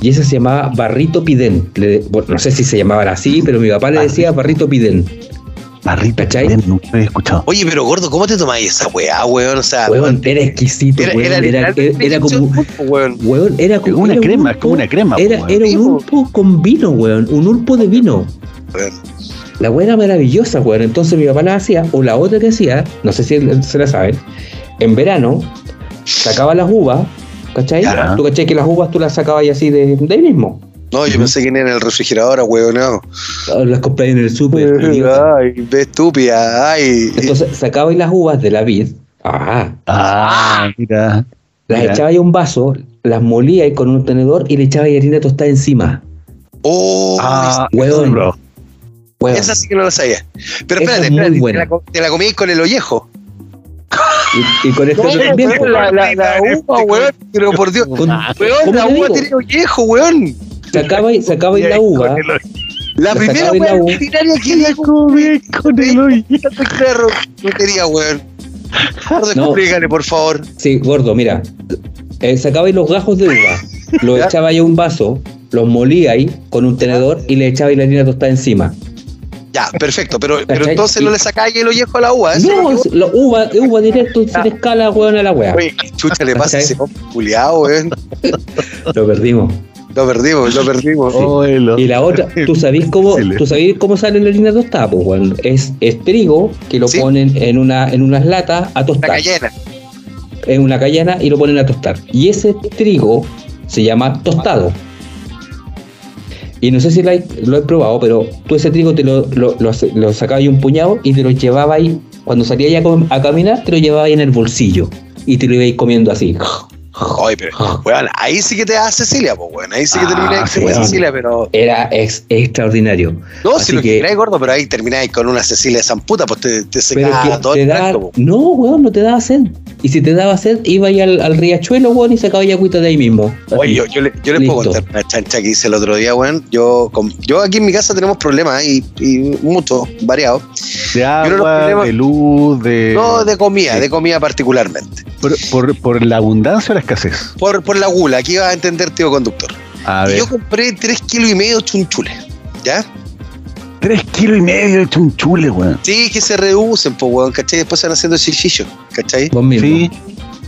Y ese se llamaba barrito pidén. Le- bueno, no sé si se llamaban así, pero mi papá le decía barrito pidén. Barrito, ¿Cachai? bien, nunca había escuchado. Oye, pero gordo, ¿cómo te tomáis esa weá, weón? O sea, Weón, era exquisito, era, weón. era, Era, era, como. un- weón. Weón, era como. una era un crema, es ulpo- como una crema. Era, po, era un po. ulpo con vino, weón. Un ulpo de vino. weón. La weá era maravillosa, weón. Entonces mi papá la hacía, o la otra que hacía, no sé si se la saben, en verano sacaba las uvas, ¿cachai? Ya. Tú cachai que las uvas tú las sacabas ahí así de, de ahí mismo. No, yo pensé que era en el refrigerador, weón. No. Las compré en el súper. Ay, ve estúpida. Ay. Entonces sacabais las uvas de la vid, ah, Ah, mira. las Mira. echabais a un vaso, las molíais con un tenedor y le echabais harina tostada encima. Oh, Ah, weón. bro. Weón. esa sí que no la sabía. Pero Esa espérate, es espérate. buena. Te la, te la comí con el ollejo. Y, y con esto también. weón, la, la, la uva, weón. Pero por Dios. Con- Weón, ¿cómo la uva digo? tiene ollejo, weón. Sacabais, <laughs> sacabais la uva. Con el hoyo. <laughs> La primera y la weón uva. ordinaria que le Comí con el hoyo. perro. No quería, weón. Gordo, No. explícale, por favor. Sí, gordo, mira. Eh, sacabais los gajos de uva, los echabais a un vaso, los molíais con un tenedor y le echabais la harina tostada encima. Ya, perfecto. Pero, entonces no le sacáis el ollejo a la uva. ¿eso No, es la uva, uva directo sin escala, weón, a la wea. Oye, ¿qué chucha le pasa ese culiao, weón? Lo perdimos. Lo perdimos, lo perdimos. <laughs> Oh, Y la otra, ¿tú sabés cómo, tú sabés cómo sale la harina tostada? Pues, weón. Es, es trigo que lo Sí. ponen en, una, en unas latas a tostar. cayena. en una cayena y lo ponen a tostar. Y ese trigo se llama tostado. Y no sé si lo he probado, pero tú ese trigo te lo, lo, lo, lo sacabas ahí un puñado y te lo llevabas ahí, cuando salías ya a, caminar, te lo llevabas ahí en el bolsillo. Y te lo ibas comiendo así. Oye, pero, weón, ahí sí que te da Cecilia, pues, weón. Ahí sí que Ah, termináis con. Cecilia, pero. Era ex- extraordinario. No, Así si lo que- queráis, gordo, pero ahí termináis con una Cecilia de Zamputa, pues te, te Pero que todo te el da, po. no, weón, no te daba sed. Y si te daba sed, iba ahí al, al riachuelo, weón, y sacaba ya agüita de ahí mismo. Oye, yo, yo, le- yo les puedo contar una chancha que hice el otro día, weón. Yo, con- yo aquí en mi casa tenemos problemas y, y muchos, variados. De agua, de luz, de. No de comida, sí. de comida particularmente. Por, por, por la abundancia o la escasez. Por, por la gula, aquí va a entender, tío conductor. A Y ver, yo compré tres kilos y medio de chunchules, ¿ya? tres kilos y medio de chunchule, weón. Sí, que se reducen, pues, weón, ¿cachai? Después se van haciendo chichillos, ¿cachai? Vos mismo. Sí,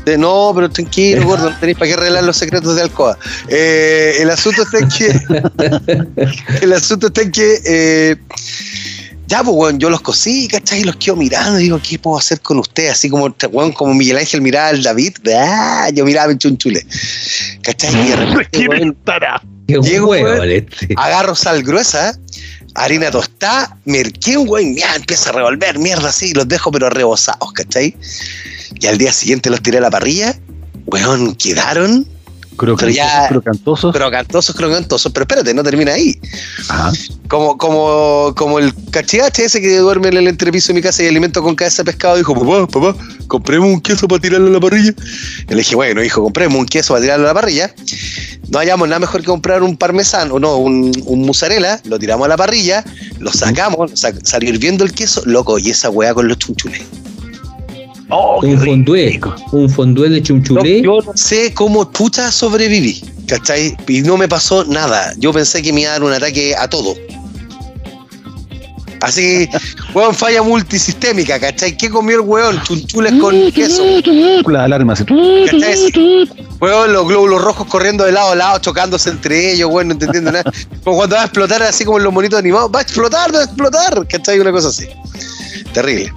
De- no, pero tranquilo, gordo, no tenéis para qué revelar los secretos de Alcoa. Eh, el asunto está en que. <laughs> el asunto está en que. eh, ya, pues, weón, yo los cosí, ¿cachai? Y los quedo mirando y digo, ¿qué puedo hacer con usted? Así como, weón, como Miguel Ángel miraba al David, ah, yo miraba mi chunchule. ¿cachai? Y de repente, weón, Llego, weón. agarro sal gruesa, harina tostada, merquén, weón, ya empieza a revolver mierda así, los dejo pero rebosados, ¿cachai? Y al día siguiente los tiré a la parrilla, weón, quedaron crocantosos, ya- crocantosos. crocantosos, crocantosos, pero espérate, no termina ahí. Ajá. Como, como, como el cachigache ese que duerme en el entrepiso de mi casa y alimento con cabeza de pescado, dijo, papá, papá, compremos un queso para tirarlo a la parrilla. Y le dije, bueno, hijo, compremos un queso para tirarlo a la parrilla. No hallamos nada mejor que comprar un parmesano, no, un, un mozzarella, lo tiramos a la parrilla, lo sacamos, sa- salió hirviendo el queso, loco, y esa weá con los chunchules. Oh, un fondué, rico. un fondué de chunchulé. Yo no sé cómo puta sobreviví, ¿cachai? Y no me pasó nada. Yo pensé que me iba a dar un ataque a todo. Así, <laughs> weón, falla multisistémica, ¿cachai? ¿Qué comió el weón? Chunchules con queso. La alarma. ¿Cachai? Weón, los glóbulos rojos corriendo de lado a lado, chocándose entre ellos, weón, no entendiendo nada. Como cuando va a explotar así como en los monitos animados, va a explotar, va a explotar, ¿cachai? Una cosa así. Terrible.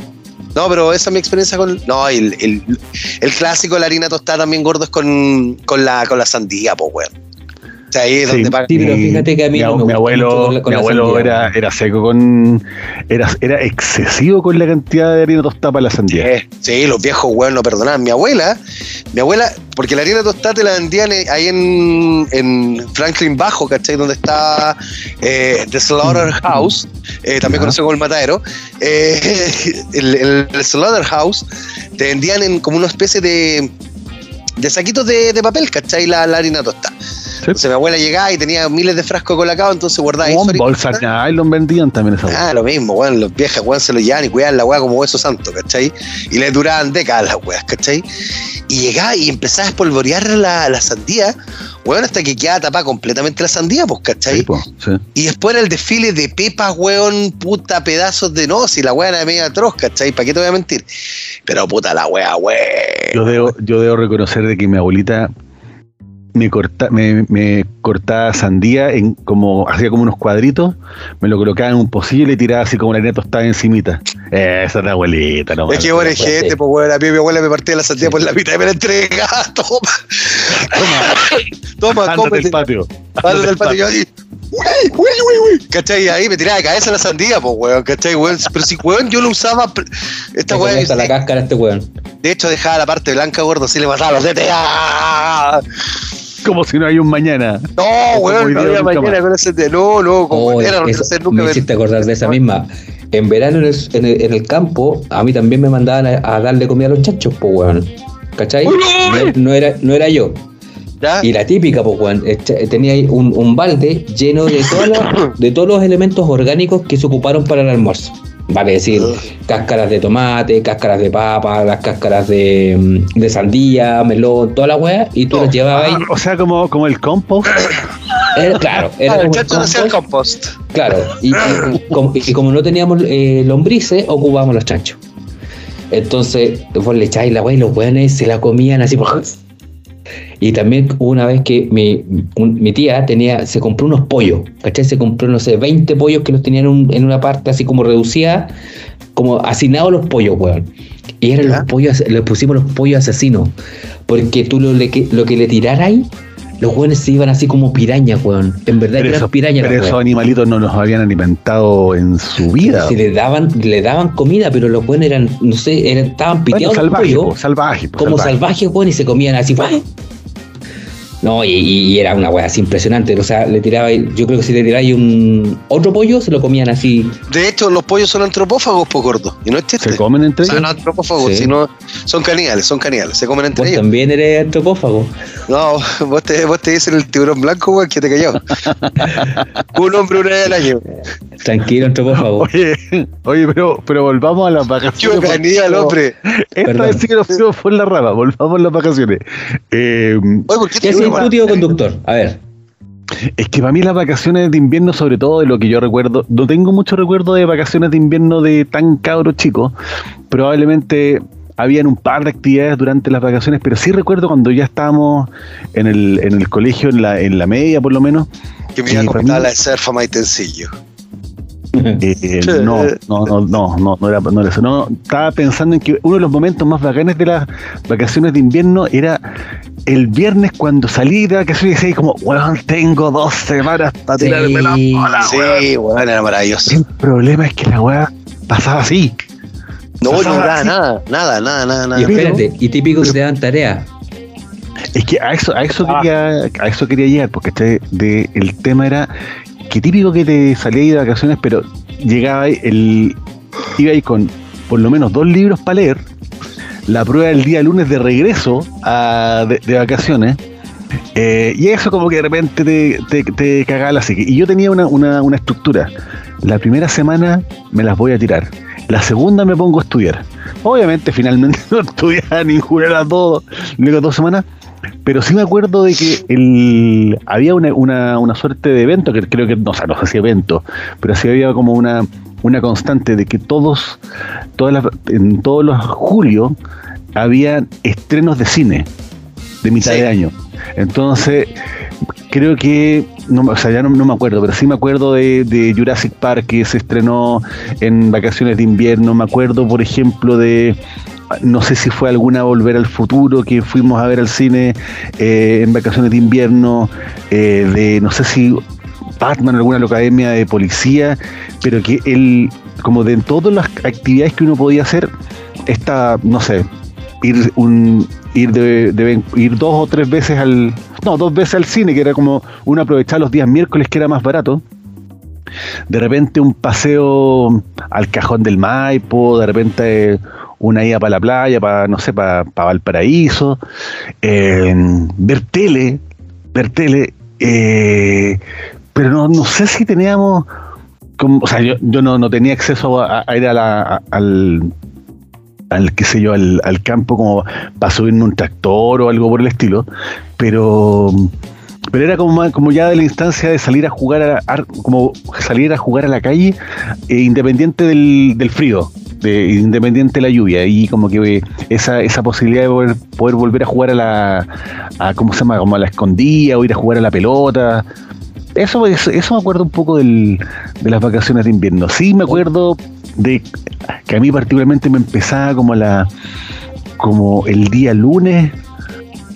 No, pero esa es mi experiencia con. No, el, el, clásico de la harina tostada también gordo es con, con, la, con la sandía, pues, weón. Ahí es Sí, donde pagan. Sí, pero fíjate que a mí mi, no me mi gusta abuelo, mucho con la- con mi la abuelo sandía, era, era seco con. Era, era excesivo con la cantidad de harina tostada para la sandía. Eh, sí, los viejos weón no perdonaban. Mi abuela, mi abuela, porque la harina tostada te la vendían eh, ahí en, en Franklin Bajo, ¿cachai? Donde está eh, The Slaughterhouse, eh, también conocido como el matadero. Eh, <laughs> el, el, el Slaughterhouse te vendían en como una especie de, de saquitos de, de papel, ¿cachai? La, la harina tostada. Entonces mi abuela llegaba y tenía miles de frascos de colacao, entonces guardaba harina bolsas de nylon vendían también esa Ah, lo mismo, weón. Los viejas, weón, se lo llevan y cuidaban la weá como hueso santo, ¿cachai? Y les duraban décadas las weas, ¿cachai? Y llegaba y empezaba a espolvorear la, la sandía, weón, hasta que quedaba tapada completamente la sandía, pues, ¿cachai? Sí, po, sí. Y después era el desfile de pepas, weón, puta, pedazos de no, si la weá era media atroz, ¿cachai? ¿Para qué te voy a mentir? Pero puta la weá, weón. Yo debo, yo debo reconocer de que mi abuelita me, corta, me, me cortaba sandía en como hacía como unos cuadritos, me lo colocaba en un pocillo y le tiraba así como la harina tostada encimita. Eh, esa es la abuelita, no Es que buena gente, pues weón, a mí mi abuela me partía la sandía por la mitad y me la entregaba, <laughs> toma. Toma, Ándate cómete. del patio. Ándate del patio, yo uy, uy, uy, uy. ¿Cachai? Ahí me tiraba de cabeza la sandía, pues, weón, ¿cachai, weón? Pero si, weón, yo lo usaba. Esta weón, hasta la cáscara este weón. de hecho, dejaba la parte blanca, gordo, así le mataba los dedos. ¡Ah! Como si no hay un mañana. No, weón, no había mañana con ese de no, no, como Oh, era, nunca me me- hiciste acordar de esa misma. En verano en el, en el- en el campo, a mí también me mandaban a, a darle comida a los chanchos, pues weón. ¿Cachai? No era, no era yo. ¿Ya? Y la típica, pues, weón, tenía ahí un, un balde lleno de, <coughs> de todos los elementos orgánicos que se ocuparon para el almuerzo. Vale decir, Ugh. cáscaras de tomate, cáscaras de papa, las cáscaras de, mm, de sandía, melón, toda la weá, y tú Todo. las llevabas ahí. Ah, o sea, como, como el compost. <coughs> Era- claro, era Ah, el como compost. Claro, y, y como, y como no teníamos eh, lombrices, ocupábamos los chanchos. Entonces, vos le echáis la weá y los weones se la comían así. <laughs> Y también hubo una vez que mi, un- mi tía tenía, se compró unos pollos, ¿cachai? Se compró, no sé, 20 pollos que los tenían en, un- en una parte así como reducida, como asignados los pollos, weón. Y eran los pollos, le pusimos los pollos asesinos, porque tú lo, le, lo que le tiraras ahí, los weones se iban así como pirañas, weón. En verdad que Pero, eran esos, pirañas. pero esos animalitos no los habían alimentado en su vida. Si le daban, le daban comida, pero los buenos eran, no sé, eran, estaban Bueno, piteados salvaje, pollo, po, salvaje, po, como salvaje. salvajes, weón, y se comían así, ¡guau! No, y, y era una weá así impresionante. O sea, le tiraba, yo creo que si le tiráis un otro pollo, se lo comían así. De hecho, los pollos son antropófagos, por gordo. Y no es chiste. Se comen entre O sea, ellos. no antropófagos, Sí. sino son caníbales, son caníbales, se comen entre Vos ellos. también eres antropófago. No, vos te, vos te dicen el tiburón blanco, weón, que te cayó. <laughs> Un hombre una vez al año. Tranquilo, antropófago. Oye, oye, pero, pero volvamos a las vacaciones. Yo caníbal, no- hombre. Esta vez sí que nos fuimos por la rama. Volvamos a las vacaciones. Eh, Oye, ¿por qué ¿Qué te hace digo, tu tío conductor? A ver. es que para mí las vacaciones de invierno, sobre todo de lo que yo recuerdo, no tengo mucho recuerdo de vacaciones de invierno de tan cabro chico. Probablemente habían un par de actividades durante las vacaciones, pero sí recuerdo cuando ya estábamos en el, en el colegio, en la, en la media por lo menos. Que me iba a Sí, comentar la de más sencillo. Eh, no, no, no, no, no, no era, no era eso. No, estaba pensando en que uno de los momentos más bacanes de las vacaciones de invierno era el viernes cuando salí de vacaciones y decía como, weón, tengo dos semanas para Sí. tirarme la bola, weón". Sí, weón, era maravilloso. El problema es que la weá pasaba así. No, no nada, nada, nada, nada, nada. Y espérate, y típico que te dan tarea. Es que a eso, a eso Ah. quería, a eso quería llegar, porque este de, el tema era que típico que te salía ahí de vacaciones, pero llegaba ahí el, iba ahí con por lo menos dos libros para leer, la prueba el día lunes de regreso a- de, de vacaciones, eh, y eso como que de repente te, te, te cagaba la psique. Y yo tenía una, una, una estructura. La primera semana me las voy a tirar. La segunda me pongo a estudiar. Obviamente, finalmente <laughs> no estudiaba ninguna de las dos, luego dos semanas. Pero sí me acuerdo de que el, había una, una, una suerte de evento, que creo que, no, o sea, no sé si evento, pero sí había como una, una constante de que todos, todas las, en todos los julio, había estrenos de cine de mitad Sí. de año. Entonces, creo que, no, o sea, ya no, no me acuerdo, pero sí me acuerdo de, de Jurassic Park que se estrenó en vacaciones de invierno. Me acuerdo, por ejemplo, de. No sé si fue alguna Volver al Futuro que fuimos a ver al cine eh, en vacaciones de invierno, eh, de no sé si Batman, alguna academia de policía, pero que él, como de todas las actividades que uno podía hacer, esta, no sé, ir un ir de, de- ir dos o tres veces al no dos veces al cine que era como uno aprovechar los días miércoles que era más barato. De repente un paseo al cajón del Maipo de repente una ida para la playa para no sé para Valparaíso. Eh, ver tele ver tele eh, pero no, no sé si teníamos como, o sea yo, yo no, no tenía acceso a, ir a la, al al qué sé yo, al, al campo como para subirme un tractor o algo por el estilo, pero pero era como como ya de la instancia de salir a jugar a, a- como salir a jugar a la calle eh, independiente del, frío de, independiente de la lluvia. Y como que eh, esa, esa posibilidad de poder, poder volver a jugar a la a, cómo se llama como a la escondida o ir a jugar a la pelota eso, eso, me acuerdo un poco del, de las vacaciones de invierno. Sí me acuerdo de que a mí particularmente me empezaba como la como el día lunes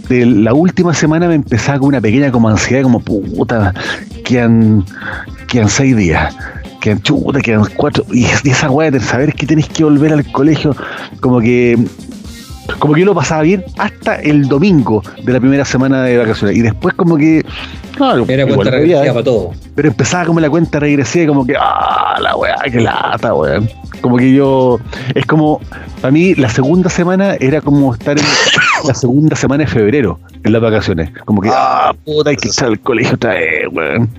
de la última semana me empezaba con una pequeña como ansiedad como puta quedan quedan seis días quedan chuta quedan cuatro y, y esa weá de saber que tenés que volver al colegio como que como que yo lo pasaba bien hasta el domingo de la primera semana de vacaciones y después como que claro, Era cuenta regresiva para todo. pero empezaba como la cuenta regresiva, como que, ah, la weá, qué lata, weón. Como que yo, es como, para mí la segunda semana era como estar en <coughs> la segunda semana de febrero, en las vacaciones. Como que, ah, puta, hay que echar al colegio otra vez, weón.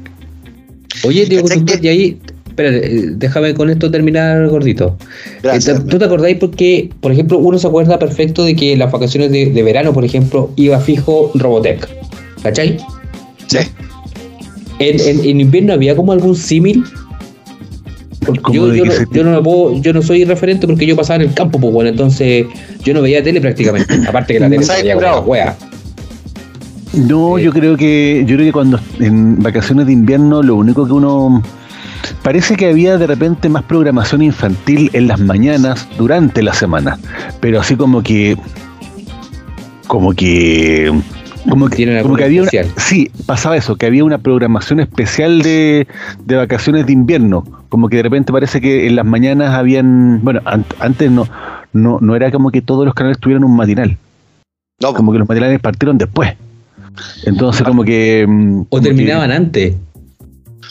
Oye, Diego, ¿Cachai que- y ahí, espérate, eh, déjame con esto terminar, gordito. Gracias. Eh, ¿Tú te acordáis porque, por ejemplo, uno se acuerda perfecto de que en las vacaciones de, de verano, por ejemplo, iba fijo Robotech? ¿Cachai? Sí. En, en- en invierno había como algún símil. Porque ¿Cómo Yo, no, yo puedo, yo no soy referente porque yo pasaba en el campo, pues bueno, entonces yo no veía tele prácticamente. <coughs> Aparte que la tele se veía como wea. No, Sí. yo creo que, yo creo que cuando en vacaciones de invierno lo único que uno parece que había de repente más programación infantil en las mañanas durante la semana, pero así como que como que como que, Tienen como que había una- especial. sí, pasaba eso, que había una programación especial de, de vacaciones de invierno, como que de repente parece que en las mañanas habían, bueno, an- antes no, no no era como que todos los canales tuvieran un matinal, No, como que los matinales partieron después. Entonces como que mm, O como que- terminaban antes.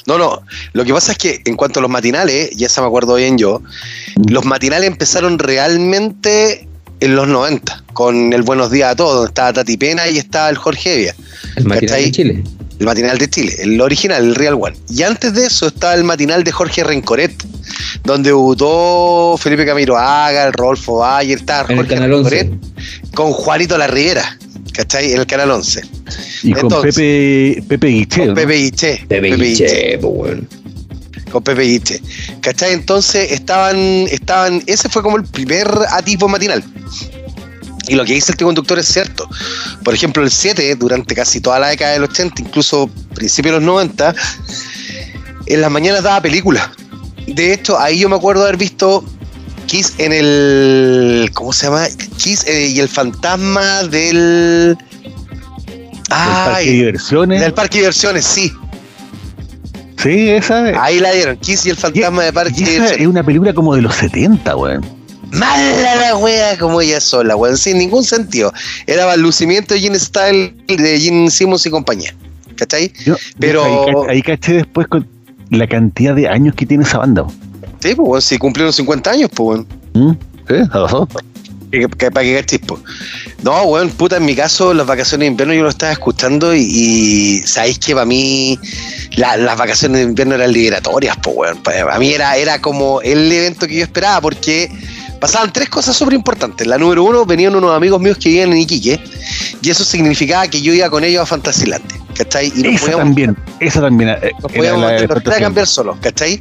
no, no. Lo que pasa es que en cuanto a los matinales, y esa me acuerdo bien yo, los matinales empezaron realmente en los 90, con el Buenos Días a Todos, donde estaba Tati Pena y estaba el Jorge Evia. El matinal ¿Cachai? de Chile. El matinal de Chile, el original, el Real One. Y antes de eso estaba el matinal de Jorge Rencoret, donde debutó Felipe Camilo Haga, el Rodolfo Valle, estaba En el Jorge canal 11. Rencoret con Juanito La Riera, ¿cachai? En el canal 11. y con Pepe Pepe Guiche, Con ¿no? Pepe Guiche. Pepe Guiche, pues bueno. Con Pepe Guiche. ¿Cachai? Entonces estaban, estaban, ese fue como el primer atisbo matinal. Y lo que dice el tío conductor es cierto. Por ejemplo, el 7, durante casi toda la década del 80, incluso principios de los 90, en las mañanas daba películas. De hecho, ahí yo me acuerdo haber visto Kiss en el. ¿Cómo se llama? Kiss eh, y el fantasma del. El parque de diversiones. del parque de diversiones, sí. Sí, esa, Ahí la dieron. Kiss y el fantasma de parque y esa es una película como de los 70, weón. Mala la wea como ella sola, weón, sin ningún sentido. Era el lucimiento de Gene Style, de Gene Simmons y compañía. ¿Cachai? Yo- Pero- Ahí, ca- ahí caché después con la cantidad de años que tiene esa banda. Sí, pues si cumplieron 50 años, pues weón. ¿Mm? ¿Sí? ¿A? Que- Para que cachis, po. No, weón, puta, en mi caso, las vacaciones de invierno yo lo estaba escuchando y, sabéis que para mí la- las vacaciones de invierno eran liberatorias, pues, weón. A mí era, era como el evento que yo esperaba porque pasaban tres cosas súper importantes. La número uno, venían unos amigos míos que vivían en Iquique y eso significaba que yo iba con ellos a Fantasylandia, ¿cachai? Y Esa podíamos también, esa también. eh, nos podíamos la de meter los tres a Fantasylandia. cambiar solos, ¿cachai?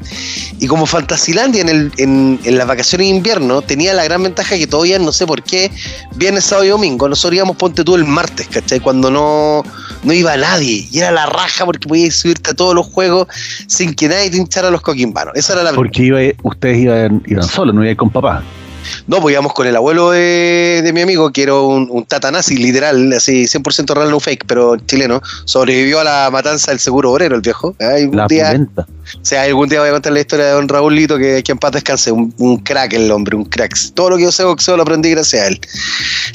Y como Fantasilandia en, el, en, en las vacaciones de invierno tenía la gran ventaja que todavía no sé por qué, viernes, sábado y domingo, nosotros íbamos, ponte tú el martes, ¿cachai? Cuando no, no iba nadie. Y era la raja porque podías subirte a todos los juegos sin que nadie te hinchara los coquimbanos. Esa era la Porque iba, ustedes iban, iban solos, no iban con papá. No, pues íbamos con el abuelo de, de mi amigo, que era un, un tata nazi, literal, así 100% real, no fake, pero chileno. Sobrevivió a la matanza del seguro obrero, el viejo. Un La día, o sea, algún día voy a contar la historia de don Raúlito, que, que en paz descanse, un, un crack el hombre, un crack. Todo lo que yo sé boxeo lo aprendí gracias a él.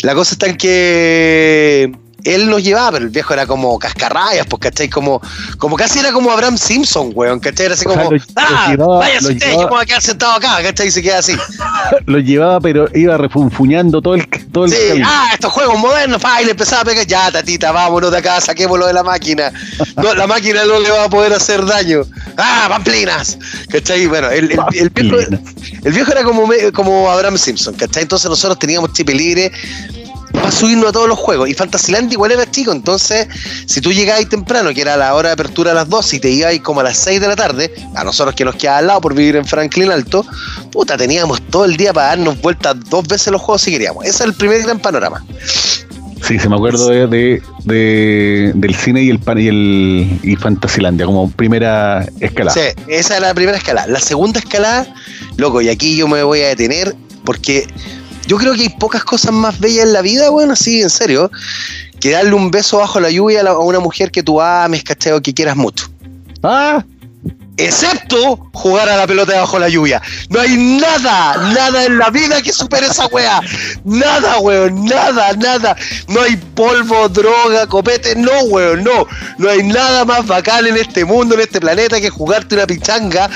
La cosa está en que él nos llevaba, pero el viejo era como cascarrayas, pues, ¿cachai? Como, como casi era como Abraham Simpson, weón, ¿cachai? Era así O sea, como, lo ¡ah! llevaba- ¡Váyase lo usted! llevaba- Yo me voy a quedar sentado acá, ¿cachai? Y se queda así. <laughs> Lo llevaba, pero iba refunfuñando todo el, todo el Sí, camino. ah, estos juegos modernos, pa, y le empezaba a pegar, ya, tatita, vámonos de acá, saquémoslo de la máquina. <laughs> No, la máquina no le va a poder hacer daño. Ah, pamplinas. ¿Cachai? Bueno, el, el, el viejo, el viejo era como, como Abraham Simpson, ¿cachai? Entonces nosotros teníamos chip libre para subirnos a todos los juegos. Y Fantasyland igual era chico, entonces si tú llegabas temprano, que era la hora de apertura a las 12 y te ibas como a las 6 de la tarde, a nosotros que nos quedaba al lado por vivir en Franklin Alto, puta, teníamos todo el día para darnos vueltas dos veces los juegos si queríamos. Ese es el primer gran panorama. Sí, se me acuerdo de, de- de- del cine y el pan y el y Fantasilandia como primera escalada. Sí, esa era la primera escalada. La segunda escalada, loco, y aquí yo me voy a detener porque yo creo que hay pocas cosas más bellas en la vida, bueno, así, en serio, que darle un beso bajo la lluvia a, una mujer que tú ames, ¿cachai? O que quieras mucho. Ah, Excepto jugar a la pelota bajo la lluvia. No hay nada, nada en la vida que supere esa weá. Nada, weón, nada, nada. No hay polvo, droga, copete, no, weón, no. No hay nada más bacán en este mundo, en este planeta, que jugarte una pichanga,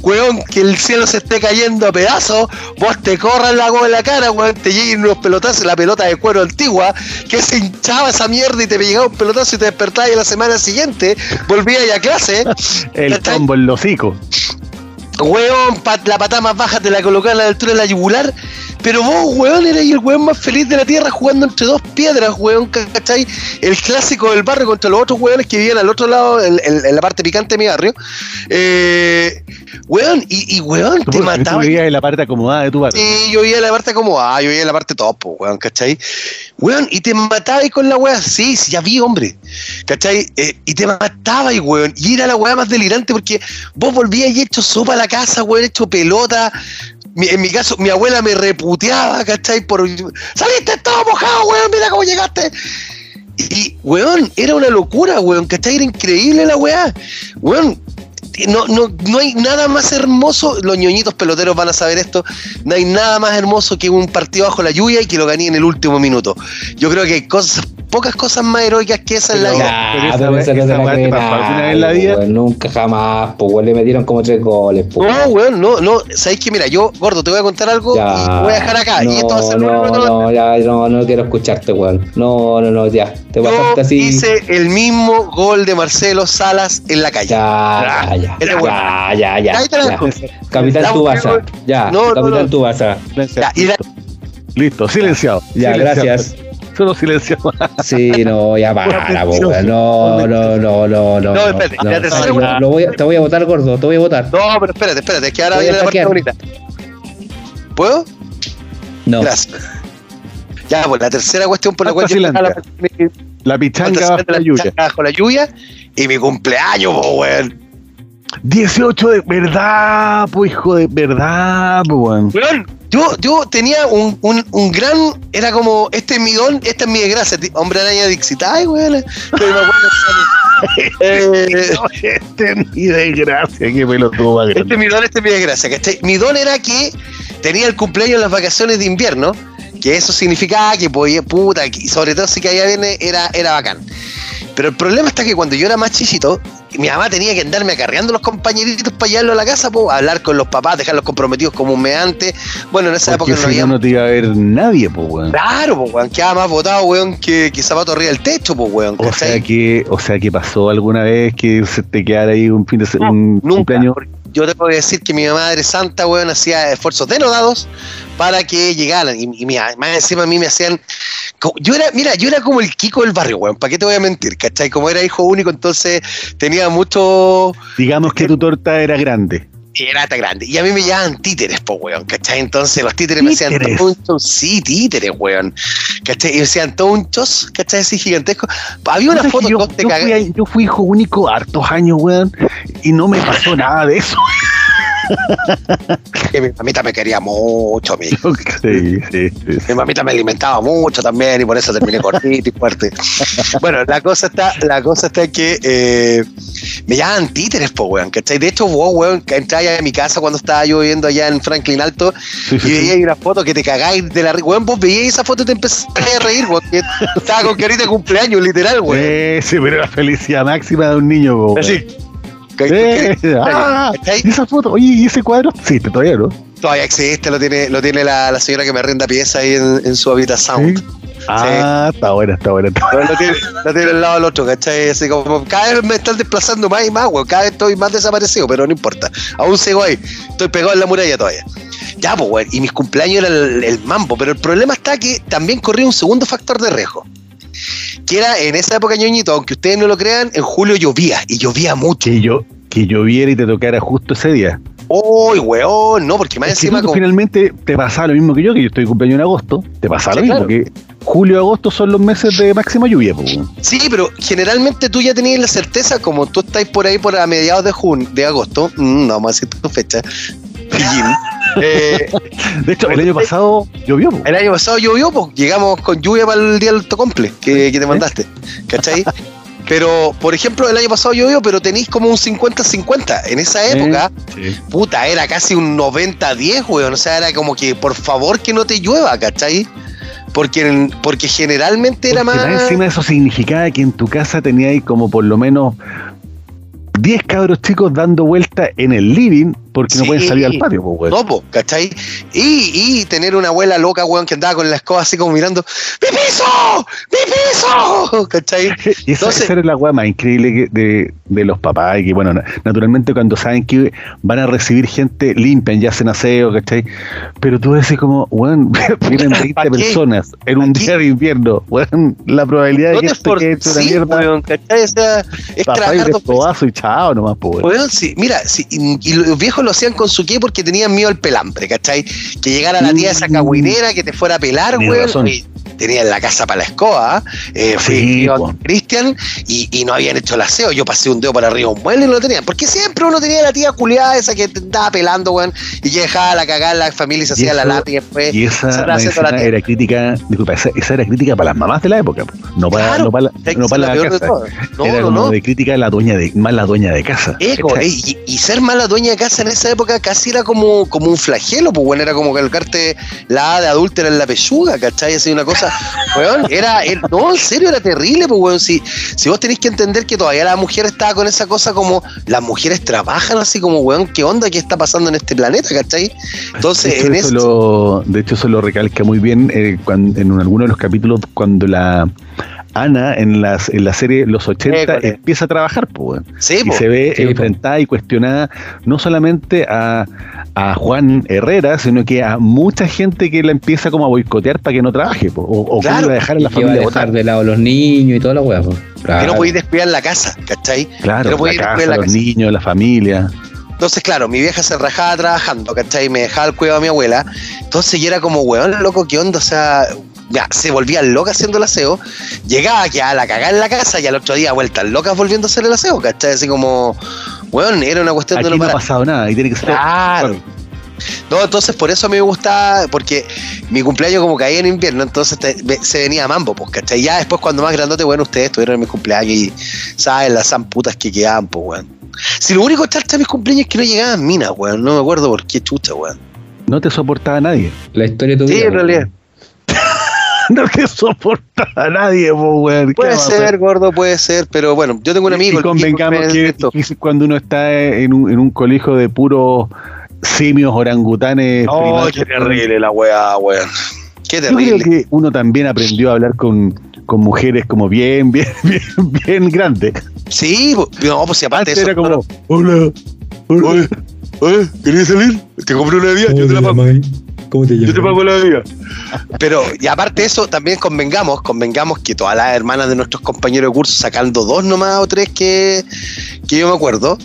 weón, que el cielo se esté cayendo a pedazos, vos te corras la agua en la cara, weón, te lleguen unos pelotazos, la pelota de cuero antigua, que se hinchaba esa mierda y te llegaba un pelotazo y te despertabas y la semana siguiente volvías a clase. el combo, el hocico. Weón, la patada más baja te la colocaba a la altura de la yugular. Pero vos, weón, eras el weón más feliz de la tierra jugando entre dos piedras, weón, ¿cachai? El clásico del barrio contra los otros weones que vivían al otro lado, en, en- en la parte picante de mi barrio. Eh, weón, y, y weón, Tú, te tú mataban. vivías en la parte acomodada de tu barrio. Sí, yo vivía en la parte como, ah, yo vivía en la parte top, po, weón, ¿cachai? Weón, y te matabas con la weá, sí, sí, ya vi, hombre, ¿cachai? Eh, y te matabas, weón, y era la weá más delirante porque vos volvías y hecho sopa a la casa, weón, hecho pelota. Mi- en mi caso, mi abuela me reputeaba, ¿cachai? Por, saliste todo mojado, weón, mira cómo llegaste. Y, weón, era una locura, weón, ¿cachai? Era increíble la weá. Weón, no, no, no hay nada más hermoso, los ñoñitos peloteros van a saber esto, no hay nada más hermoso que un partido bajo la lluvia y que lo gané en el último minuto. Yo creo que hay cosas, pocas cosas más heroicas que esa en la Pero- vida. en la nunca jamás, pues weón, le metieron como tres goles, pues. No, weón, no, no, sabéis que mira, yo, gordo, te voy a contar algo y te voy a dejar acá. No, y esto va a ser no, no, ya, no, no quiero escucharte, weón. No, no, no, ya. Te Yo pasaste así. hice el mismo gol de Marcelo Salas en la calle. Ya, ya, ya, Era bueno. ya, ya, ya, Ahí te la ya. Capitán Tubasa, ya, Capitán. Tubasa. Ya, y la- Listo, silenciado. Ya, Silenciado. gracias. Solo silenciado. Sí, no, ya para, weón. No, no, no, no, no. No, espérate, la tercera, no, lo voy a- te voy a votar, gordo, te voy a votar. No, pero espérate, espérate, es que ahora viene la parte bonita. ¿Puedo? No. Gracias. Ya, pues la tercera cuestión por la cual yo estaba La pichanga bajo la lluvia. bajo la lluvia y mi cumpleaños, po, weón. 18 de verdad, pues hijo de verdad, pues weón. Yo, yo tenía un, un, un gran. Era como: este es mi don, esta es mi desgracia. Hombre araña Dixit. Ay, weón. Pero me acuerdo, <laughs> eh, Este es mi desgracia, qué pelotudo más Este grande. es mi don, este es mi desgracia. ¿cachai? Mi don era que tenía el cumpleaños en las vacaciones de invierno, que eso significaba que podía, puta, y sobre todo si caía bien, era, era bacán. Pero el problema está que cuando yo era más chichito, mi mamá tenía que andarme acarreando los compañeritos para llevarlo a la casa, po, hablar con los papás, dejarlos comprometidos como un meante. Bueno, en esa Porque época no había. no, no te iba a ver nadie, pues, weón. Claro, pues, weón, quedaba más botado, weón, que, que zapato arriba del techo, pues, weón. O sea que, o sea que pasó alguna vez que se te quedara ahí un fin de se- un Nunca. cumpleaños. Yo tengo que decir que mi madre santa, weón, hacía esfuerzos denodados para que llegaran. Y, y mi- más encima a mí me hacían. Yo era, mira, yo era como el Kiko del barrio, weón. ¿Para qué te voy a mentir? ¿Cachai? Como era hijo único, entonces tenía mucho. Digamos que tu torta era grande. Y Era tan grande. Y a mí me llamaban títeres, po, weón. ¿Cachai? Entonces los títeres, me hacían show. Sí, títeres, weón. ¿Cachai? Y me hacían todo un chos, ¿cachai? Así gigantesco. Había una ¿Sabes foto yo, yo fui, yo fui hijo único hartos años, weón, y no me pasó nada de eso. <laughs> que mi mamita me quería mucho, a mí. <laughs> sí, sí, sí. Mi mamita me alimentaba mucho también y por eso terminé cortito y fuerte. Bueno, la cosa está, la cosa está que eh, me llamaban títeres, po, weón, ¿cachai? De hecho, vos, weón, que entrabas a mi casa cuando estaba yo viviendo allá en Franklin Alto Sí, y veíais una foto que te cagáis de la. Weón, vos veíais esa foto y te empezaste a reír, weón. Estaba con carita de cumpleaños, literal, weón. Sí, pero la felicidad máxima de un niño, weón. Así. <laughs> Ah, ¿Cachai? ¿y esa foto? Oye, ¿y ese cuadro? Sí, todavía no. Todavía existe, lo tiene, lo tiene la, la señora que me renda pieza ahí en, en su habitación. ¿Sí? Ah, está buena, está buena. Está buena. Lo tiene, lo tiene al lado del otro, ¿cachai? Así como, cada vez me están desplazando más y más, weón. Cada vez estoy más desaparecido, pero no importa. Aún sigo ahí. Estoy pegado en la muralla todavía. Ya, pues, weón. Y mis cumpleaños era el, el mambo. Pero el problema está que también corría un segundo factor de riesgo. Que era en esa época, ñoñito, aunque ustedes no lo crean, en julio llovía. Y llovía mucho. Que yo, que lloviera y te tocara justo ese día. ¡Uy, weón! No, porque más Es que encima. tú como- finalmente te pasaba lo mismo que yo, que yo estoy de cumpleaños en agosto, te pasaba Sí, lo mismo, claro. que julio y agosto son los meses de máxima lluvia, weón. Sí, pero generalmente tú ya tenías la certeza, como tú estás por ahí por a mediados de junio, de agosto, mm, no vamos a decir tu fecha, eh, De hecho, el año pasado llovió, po. el año pasado llovió, pues llegamos con lluvia para el día del autocomple que, que te mandaste, ¿cachai? Pero, por ejemplo, el año pasado llovió, pero tenéis como un 50-50. En esa época, Sí. puta, era casi un 90-10, weón. O sea, era como que, por favor, que no te llueva, ¿cachai? Porque, porque generalmente era Porque más encima eso significaba que en tu casa teníais como por lo menos 10 cabros chicos dando vuelta en el living porque no pueden salir al patio, po, weón. No, ¿cachai? Y, y tener una abuela loca, weón, que andaba con la escoba así como mirando, ¡Mi piso! ¡Mi piso! <laughs> ¿Cachai? <laughs> Y esa, Entonces- esa era la weá más increíble que- de, de los papás, y que bueno, na- naturalmente cuando saben que van a recibir gente, limpian, ya hacen aseo, ¿cachai? Pero tú decís como, weón, vienen 20 ¿Pa' qué? personas en un día de invierno, weón, la probabilidad de que esto quede una mierda, weón, ¿cachai? O sea, es papá y y chao nomás, po, weón. Weón, sí, mira, sí, y, y los viejos lo hacían con su qué porque tenían miedo al pelambre, ¿cachai? Que llegara la tía esa Mm. cagüinera que te fuera a pelar, Tienes y Tenían la casa para la escoba, eh, fui Sí, Cristian y, y no habían hecho el aseo. Yo pasé un dedo para arriba un mueble y no lo tenían. Porque siempre uno tenía la tía culiada esa que andaba pelando, weón, y que dejaba la cagada en la familia y se hacía la lata y después Y esa la era crítica, disculpa, esa, esa era crítica para las mamás de la época, po, no para, Claro, no para, la- la casa. No, era no, como de crítica a la dueña de, más la dueña de casa. Eh, y, y ser mala dueña de casa en esa época casi era como, como un flagelo, pues bueno, era como calcarte la A de adúltera en la pechuga, ¿cachai? Así una cosa, weón, era, era- no, en serio, era terrible, pues weón, si, si vos tenéis que entender que todavía la mujer estaba con esa cosa como, las mujeres trabajan así como, weón, ¿qué onda? ¿Qué está pasando en este planeta, ¿cachai? Entonces, de, hecho, en eso lo, de hecho, eso lo recalca muy bien eh, cuan- en alguno de los capítulos cuando la Ana en, las, en la serie Los 80 École. empieza a trabajar, pues. Sí, y po. se ve Sí, po. enfrentada y cuestionada no solamente a, a Juan Herrera, sino que a mucha gente que la empieza como a boicotear para que no trabaje, po, o, o que Claro. a dejar a la Y que va a familia dejar votar. de lado a los niños y toda la po. que no podéis descuidar la casa, ¿cachai? Claro, que no la casa, la los casa. niños, la familia. Entonces, claro, mi vieja se rajaba trabajando, ¿cachai? Me dejaba el cuidado a mi abuela. Entonces yo era como, weón, loco, ¿qué onda? O sea, ya, se volvía loca haciendo el aseo. Llegaba que a la cagada en la casa y al otro día vueltas locas volviendo a hacer el aseo, ¿cachai? Así como, weón, era una cuestión Aquí de no no ha pasado nada y tiene que ser. Claro. No, entonces por eso a mí me gustaba, porque mi cumpleaños como caía en invierno, entonces te- me- se venía a mambo, pues, ¿cachai? Ya después cuando más grandote, bueno, ustedes estuvieron en mi cumpleaños y saben las zamputas que quedaban, pues, weón. Si lo único charcha de mis cumpleaños es que no llegaban minas, weón, no me acuerdo por qué chucha, weón. No te soportaba nadie. La historia de tu Sí, vida. en realidad. No te soporta a nadie, po, weón. ¿Qué Puede ser, gordo, puede ser, pero bueno, yo tengo un amigo. Y convengamos que es cuando uno está en un, en un colegio de puros simios, orangutanes. Oh, primates, qué terrible la weá, weón. Qué Yo creo terrible. que uno también aprendió a hablar con, con mujeres como bien, bien, <laughs> bien, bien grandes. Sí, no, pues si aparte Antes eso. era como, hola, hola. Oye, ¿querías salir? Te compré una bebida, yo te la pago. ¿Cómo te Yo te pago la bebida. Pero, y aparte de eso, también convengamos, convengamos que todas las hermanas de nuestros compañeros de curso, sacando dos nomás o tres que, que yo me acuerdo,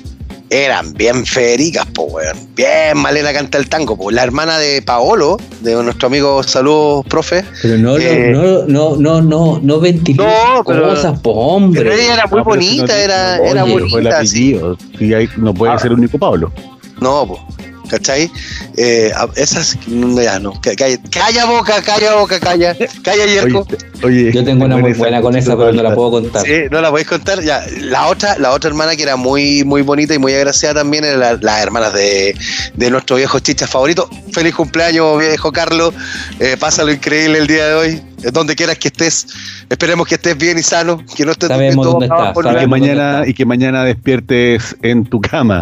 eran bien fericas, po, weón. Bien malena canta el tango, po. La hermana de Paolo, de nuestro amigo, saludos, profe. Pero no, Eh, no, no, no, no, no ventilé No, pero- cosas, po, hombre. Pero ella era muy No, bonita, no- era, no, era oye, fue el bonita. sí. apellido. Sí, ahí no puede Ah. ser el único Pablo. No, po. ¿Cachai? Eh, esas, no, ya no. Ca- Calla, calla boca, calla boca, calla. Calla, Yerko. Oye, oye, Yo tengo una muy buena con esa, pero no la puedo contar. Sí, no la podéis contar. Ya, la otra, la otra hermana que era muy, muy bonita y muy agraciada también era la- las hermanas de, de nuestro viejo chicha favorito. Feliz cumpleaños, viejo Carlos. Eh, pásalo increíble el día de hoy. Eh, Donde quieras que estés. Esperemos que estés bien y sano. Que no estés Sabemos dónde está, abajo, Y que mañana y que mañana despiertes en tu cama.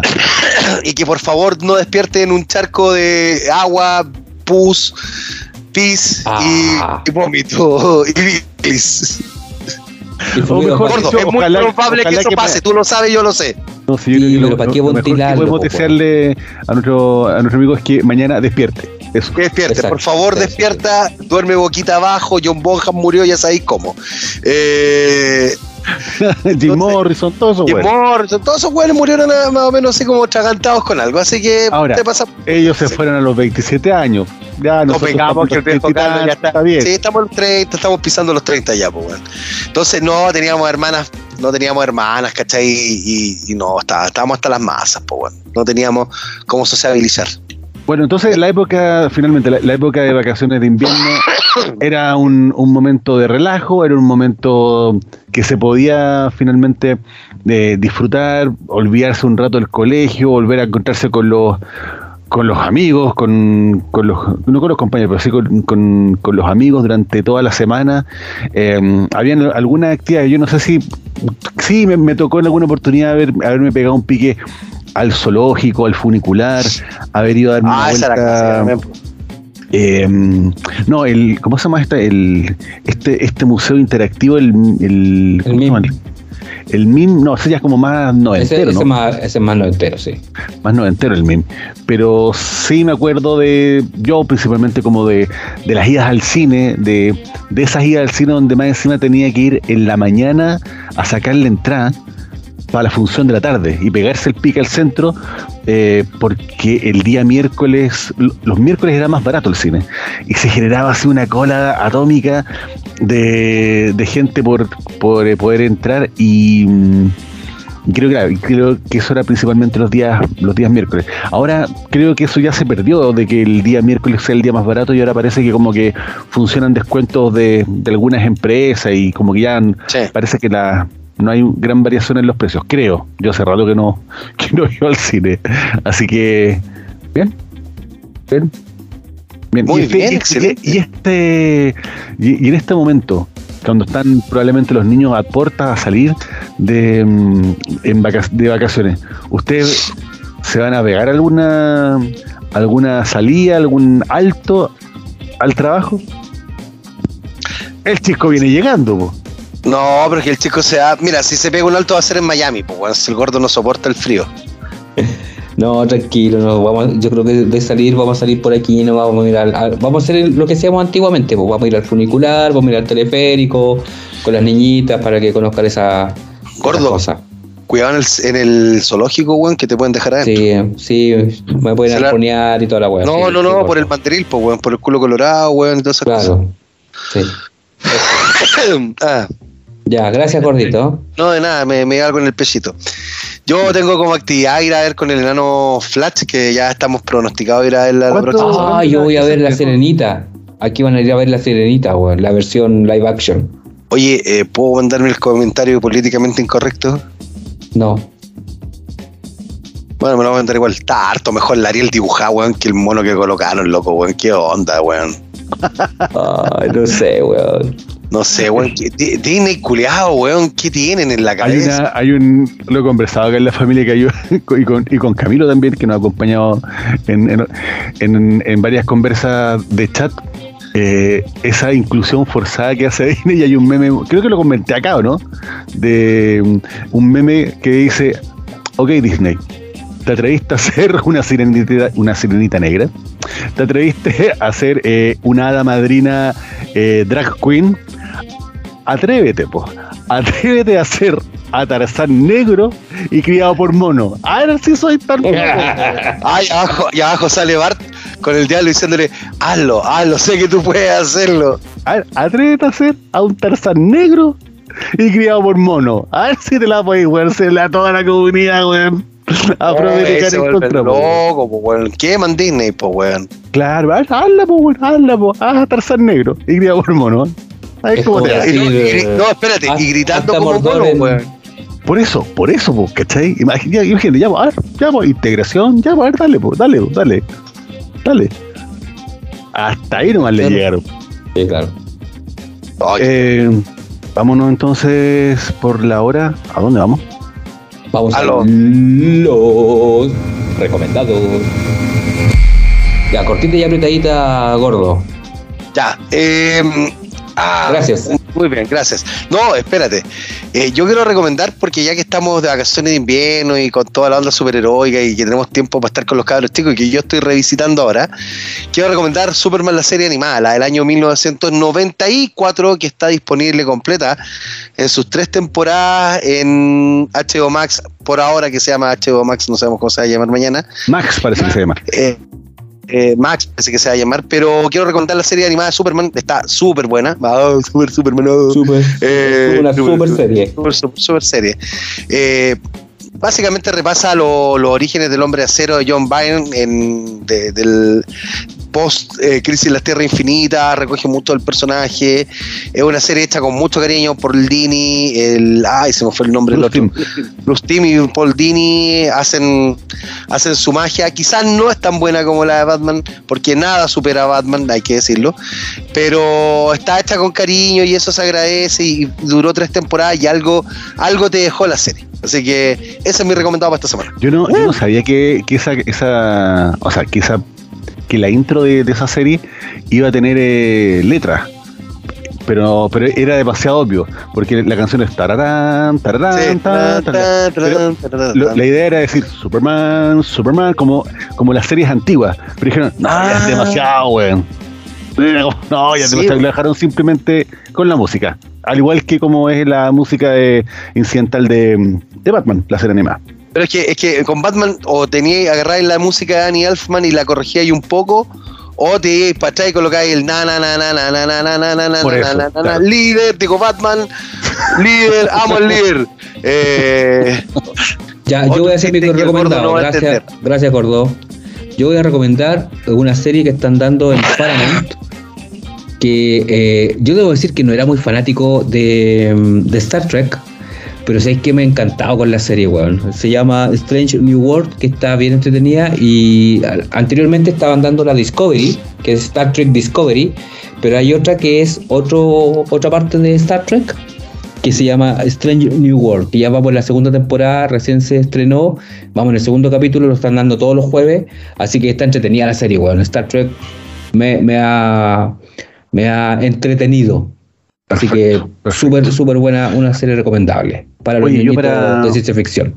<coughs> y que por favor no despierte en un charco de agua, pus, pis Ah. y, y vómito <laughs> y bilis. Y O mejor Gordo, es muy ojalá- probable que eso que pase. pa- Tú lo sabes, yo lo sé. No, sí, lo- ¿para qué lo mejor que podemos po, desearle a nuestro, a nuestro amigo es que mañana despierte. Eso. Que despierte, Exacto, por favor, exacto. despierta, duerme boquita abajo, John Bonham murió, ya sabéis cómo. Eh, <laughs> Jim Morrison, todo eso, Jim bueno. Morrison, todos esos güeyes murieron más o menos así como tragantados con algo, así que Ahora, te pasa. Ellos se fueron a los 27 años. Ya Nos nosotros pegamos que el en los viejo 30 y Carlos ya tantos, está. bien. Sí, estamos en los 30, estamos pisando los 30 ya, pues, weón. Entonces, no teníamos hermanas, no teníamos hermanas, ¿cachai? Y, y no, está- estábamos hasta las masas, pues, weón. No teníamos cómo sociabilizar. Bueno, entonces la época, finalmente, la, la época de vacaciones de invierno era un, un momento de relajo, era un momento que se podía finalmente eh, disfrutar, olvidarse un rato del colegio, volver a encontrarse con los con los amigos, con, con los, no con los compañeros, pero sí con, con- los amigos durante toda la semana. Eh, habían algunas actividades, yo no sé si, sí me, me tocó en alguna oportunidad haber, haberme pegado un pique al zoológico, al funicular, haber ido a dar una Ah, esa era la vuelta. pues. Eh, no, el, ¿cómo se llama este? El, este, este museo interactivo, el, el, ¿cómo se MIM. El MIM, no, ese ya es como más ese, noventero, ese ¿no? más, ese es más noventero, sí. Más noventero el MIM. Pero sí me acuerdo de, yo principalmente como de, de las idas al cine, de, de esas idas al cine donde más encima tenía que ir en la mañana a sacar la entrada para la función de la tarde y pegarse el pique al centro eh, porque el día miércoles, los miércoles era más barato el cine y se generaba así una cola atómica de, de gente por, por eh, poder entrar y, mm, y creo que creo que eso era principalmente los días los días miércoles. Ahora creo que eso ya se perdió de que el día miércoles sea el día más barato y ahora parece que como que funcionan descuentos de, de algunas empresas y como que ya Sí. parece que la no hay gran variación en los precios, creo. Yo hace rato que no, <laughs> que no iba al cine. Así que, bien. Bien. Bien. Muy y este, bien, excelente. Y, este y, y en este momento, cuando están probablemente los niños a puertas a salir de, mm, en vaca- de vacaciones, ¿ustedes se van a pegar alguna alguna salida, algún alto al trabajo? El chico viene llegando, po. No, pero que el chico sea. Mira, si se pega un alto va a ser en Miami, pues, weón. Si el gordo no soporta el frío. <laughs> No, tranquilo, no, vamos, yo creo que de salir vamos a salir por aquí, no vamos a ir al, al- vamos a hacer lo que hacíamos antiguamente, pues vamos a ir al funicular, vamos a ir al teleférico, con las niñitas para que conozcan esa Gordo. cosa. Cuidado en el, en el zoológico, weón, que te pueden dejar adentro. Sí, sí, me pueden arponear y toda la weá. no, sí, no, sí, no, por el mandaril, pues, weón, por el culo colorado, weón, y todas esas Claro, sí. cosas. <coughs> ah, Ya, gracias, gordito. no, de nada, me, me da algo en el pechito. Yo tengo como actividad ir a ver con el enano Flash, que ya estamos pronosticados a ir a ver la, la próxima. Ah, yo voy a ver la ¿Qué se Serenita. Aquí van a ir a ver la Serenita, weón, la versión live action. Oye, eh, ¿puedo mandarme el comentario políticamente incorrecto? No. Bueno, me lo voy a mandar igual. Está harto mejor el Ariel dibujado, weón, que el mono que colocaron, loco, weón. ¿Qué onda, weón? Ay, no sé, weón. No sé, weón. ¿qué- Di- Disney culiado, weón. ¿Qué tienen en la Hay, cabeza? una, hay un, lo he conversado acá en la familia que hay <laughs> y con, y con Camilo también, que nos ha acompañado en, en, en- en varias conversas de chat. eh, esa inclusión forzada que hace Disney y hay un meme, creo que lo comenté acá, ¿o no? De um, un meme que dice, ok Disney, ¿te atreviste a hacer <laughs> una sirenita, una sirenita negra? ¿Te atreviste a hacer eh, una hada madrina eh, drag queen? Atrévete, po. Atrévete a hacer a Tarzán negro y criado por mono. A ver si soy tan. <laughs> Ay, abajo, y abajo sale Bart con el diablo diciéndole, hazlo, hazlo, sé que tú puedes hacerlo. A ver, atrévete a hacer a un Tarzán negro y criado por mono. A ver si te la puedes jugársela a toda la comunidad, weón. <laughs> Afroamericana se en contra, po. loco, po, weón. Queman Disney, pues, weón. Claro, a ver, hazla, po, weón, hazla, po. Haz a Tarzán negro y criado por mono. A ver Es cómo como te Y no, espérate, haz- y gritando hasta como mono, en- weón. Por eso, por eso, po, ¿cachai? Imagínate, imagínate, ya, po, a ver, ya, po, integración, ya, po, a ver, dale, po, dale, po, dale, dale. Hasta ahí nomás le llegaron. Sí, claro. Eh, vámonos entonces por la hora. ¿A dónde vamos? Vamos a los recomendados. Ya, cortita y apretadita, gordo. ya. Eh, ah, Gracias. Muy bien, gracias. No, espérate. Eh, yo quiero recomendar, porque ya que estamos de vacaciones de invierno y con toda la onda superheroica y que tenemos tiempo para estar con los cabros chicos y que yo estoy revisitando ahora, quiero recomendar Superman la serie animada, la del año 1994, que está disponible completa en sus tres temporadas en HBO Max, por ahora que se llama HBO Max, no sabemos cómo se va a llamar mañana. Max parece que se llama. Eh, eh, Max, parece que se va a llamar, pero quiero recomendar la serie animada de Superman, está súper buena. Ah, super Superman. oh. Super. Eh, una super- super serie. Super, super- super serie. Eh, básicamente repasa lo- los orígenes del hombre acero de John Byrne en, de- del post eh, Crisis en la Tierra Infinita, recoge mucho del personaje. Es una serie hecha con mucho cariño por el Dini, el. Ay, se me fue el nombre del Bruce otro. Bruce y Paul Dini hacen, hacen su magia. Quizás no es tan buena como la de Batman, porque nada supera a Batman, hay que decirlo. Pero está hecha con cariño y eso se agradece y duró tres temporadas y algo, algo te dejó la serie. Así que ese es mi recomendado para esta semana. Yo no, yo no sabía que, que esa, esa, o sea, que esa, que la intro de, de esa serie iba a tener eh, letras. Pero, pero era demasiado obvio, porque la canción es tararán, tararán, Sí. tararán, tararán. Pero lo- la idea era decir Superman, Superman, como, como las series antiguas. Pero dijeron, no, ya es demasiado, weón. <laughs> No, ya Sí. Lo dejaron simplemente con la música. Al igual que como es la música de, incidental de, de Batman, la serie animada. Pero es que, es que con Batman o tenía agarrar la música de Annie Elfman y la corregía un poco, o te ibas para atrás y colocáis el na na na na na na na na na na na na eso, na na na claro. líder, digo Batman, líder, amo al líder. Eh, Ya, yo voy a hacer mi el recomendado. no gracias, gracias, gordo. Yo voy a recomendar una serie que están dando en Paramount. Que eh, yo debo decir que no era muy fanático de, mm, de Star Trek, pero sé que me ha encantado con la serie, weón. Se llama Strange New World, que está bien entretenida. Y anteriormente estaban dando la Discovery, que es Star Trek Discovery, pero hay otra que es otro, otra parte de Star Trek, que se llama Strange New World, que ya vamos en la segunda temporada, recién se estrenó, vamos en el segundo capítulo, lo están dando todos los jueves, así que está entretenida la serie, weón. Star Trek me, me ha, me ha entretenido. Así que súper, súper buena, una serie recomendable para los Oye, yo para- de ciencia ficción.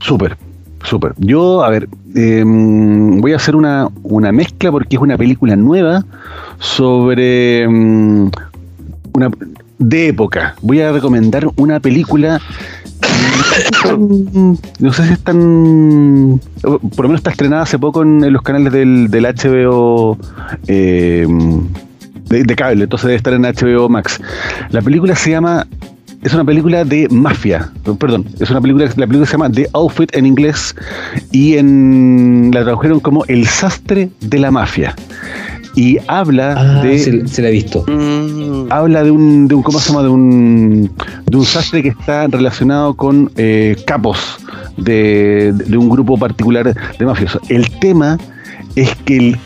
Súper, súper. Yo, a ver, em, voy a hacer una, una mezcla porque es una película nueva sobre em, una de época. Voy a recomendar una película. mm, <coughs> No sé si es tan. Por lo menos está estrenada hace poco en, en los canales del, del HBO em, de, de cable, entonces debe estar en HBO Max. La película se llama es una película de mafia, perdón, es una película, la película se llama The Outfit en inglés y en la tradujeron como El sastre de la mafia. Y habla Ah, de se, se la he visto. mm, habla de un, de un ¿cómo se llama? de un de un sastre que está relacionado con eh, capos de, de un grupo particular de mafiosos. El tema es que el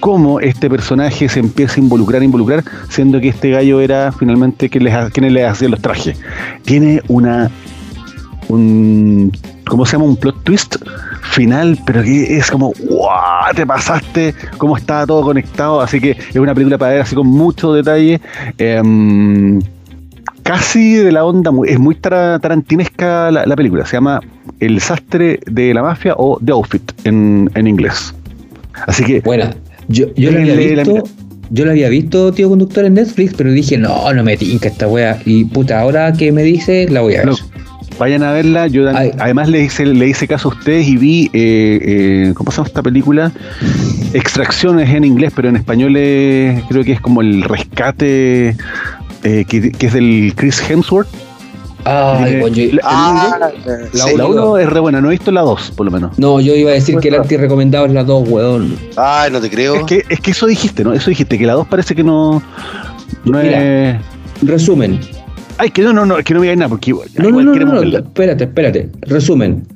cómo este personaje se empieza a involucrar, involucrar, siendo que este gallo era finalmente quien les, ha- quienes le hacía los trajes. Tiene una un ¿cómo se llama? un plot twist final, pero que es como ¡guau! te pasaste, cómo estaba todo conectado, así que es una película para ver así con mucho detalle. em, casi de la onda, es muy tara- tarantinesca la, la película, se llama El sastre de la mafia o The Outfit en, en inglés. Así que Bueno, yo, yo la había visto. Yo la había visto, tío conductor, en Netflix, pero dije, no, no me tinca esta wea. Y puta, ahora que me dice, la voy a ver. No, vayan a verla. Yo Ay. además le hice, le hice caso a ustedes y vi, eh, eh, ¿cómo se llama esta película? Extracciones en inglés, pero en español es- creo que es como el rescate eh, que, que es del Chris Hemsworth. Ay, bueno, yo- la- Ah, La sí. La 1 es re buena, no he visto la 2 por lo menos. no, yo iba a decir que el anti-recomendado es la 2, weón. Ay, no te creo. Es que, es que eso dijiste, ¿no? Eso dijiste, que la 2 parece que no, no Mira. es... Resumen. Ay, que no, no, no, es que no me digáis nada, porque igual, No, no, igual no, no, queremos no, verla. espérate, espérate. Resumen.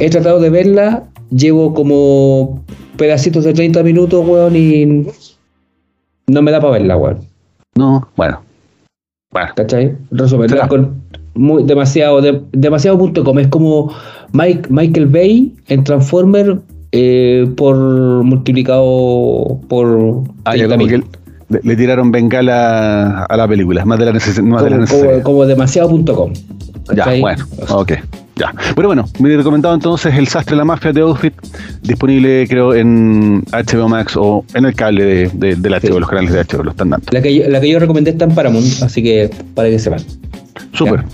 He tratado de verla, llevo como pedacitos de 30 minutos, weón, y no me da para verla, weón. No, bueno. Bueno, ¿Cachai? Resumen, Claro. la con- muy, demasiado, de- demasiado punto com. Es como Mike, Michael Bay en Transformer eh, por multiplicado por ya 30.000. como que le, le tiraron bengala a la película, más de la, neces más de la como, necesaria. como, como demasiado punto com. Ya, bueno, ok, ya. Pero bueno, mi recomendado entonces El Sastre de la Mafia de Outfit, disponible creo en HBO Max o en el cable de, de, HBO, Sí. los canales de HBO, lo están dando. La que, yo, la que yo recomendé está en Paramount, así que para que sepan. Súper.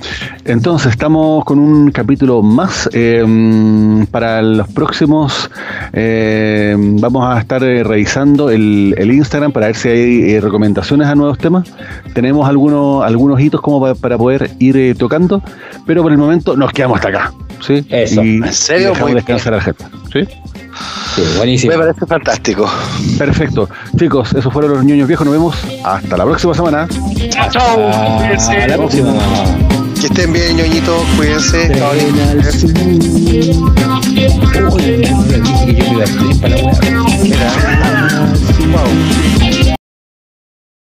Entonces, estamos con un capítulo más. eh, para los próximos, eh, vamos a estar eh, revisando el, Instagram para ver si hay eh, recomendaciones a nuevos temas. Tenemos algunos, algunos hitos como pa- para poder ir eh, tocando, pero por el momento nos quedamos hasta acá. ¿sí? Eso. Y ¿En serio? Y dejamos descansar bien. al jefe, ¿sí? Sí, buenísimo. Me parece fantástico. Perfecto. Chicos, esos fueron los niños viejos. Nos vemos hasta la próxima semana. Chao, chao. Hasta la próxima. Que estén bien, ñoñitos. Cuídense. Wow.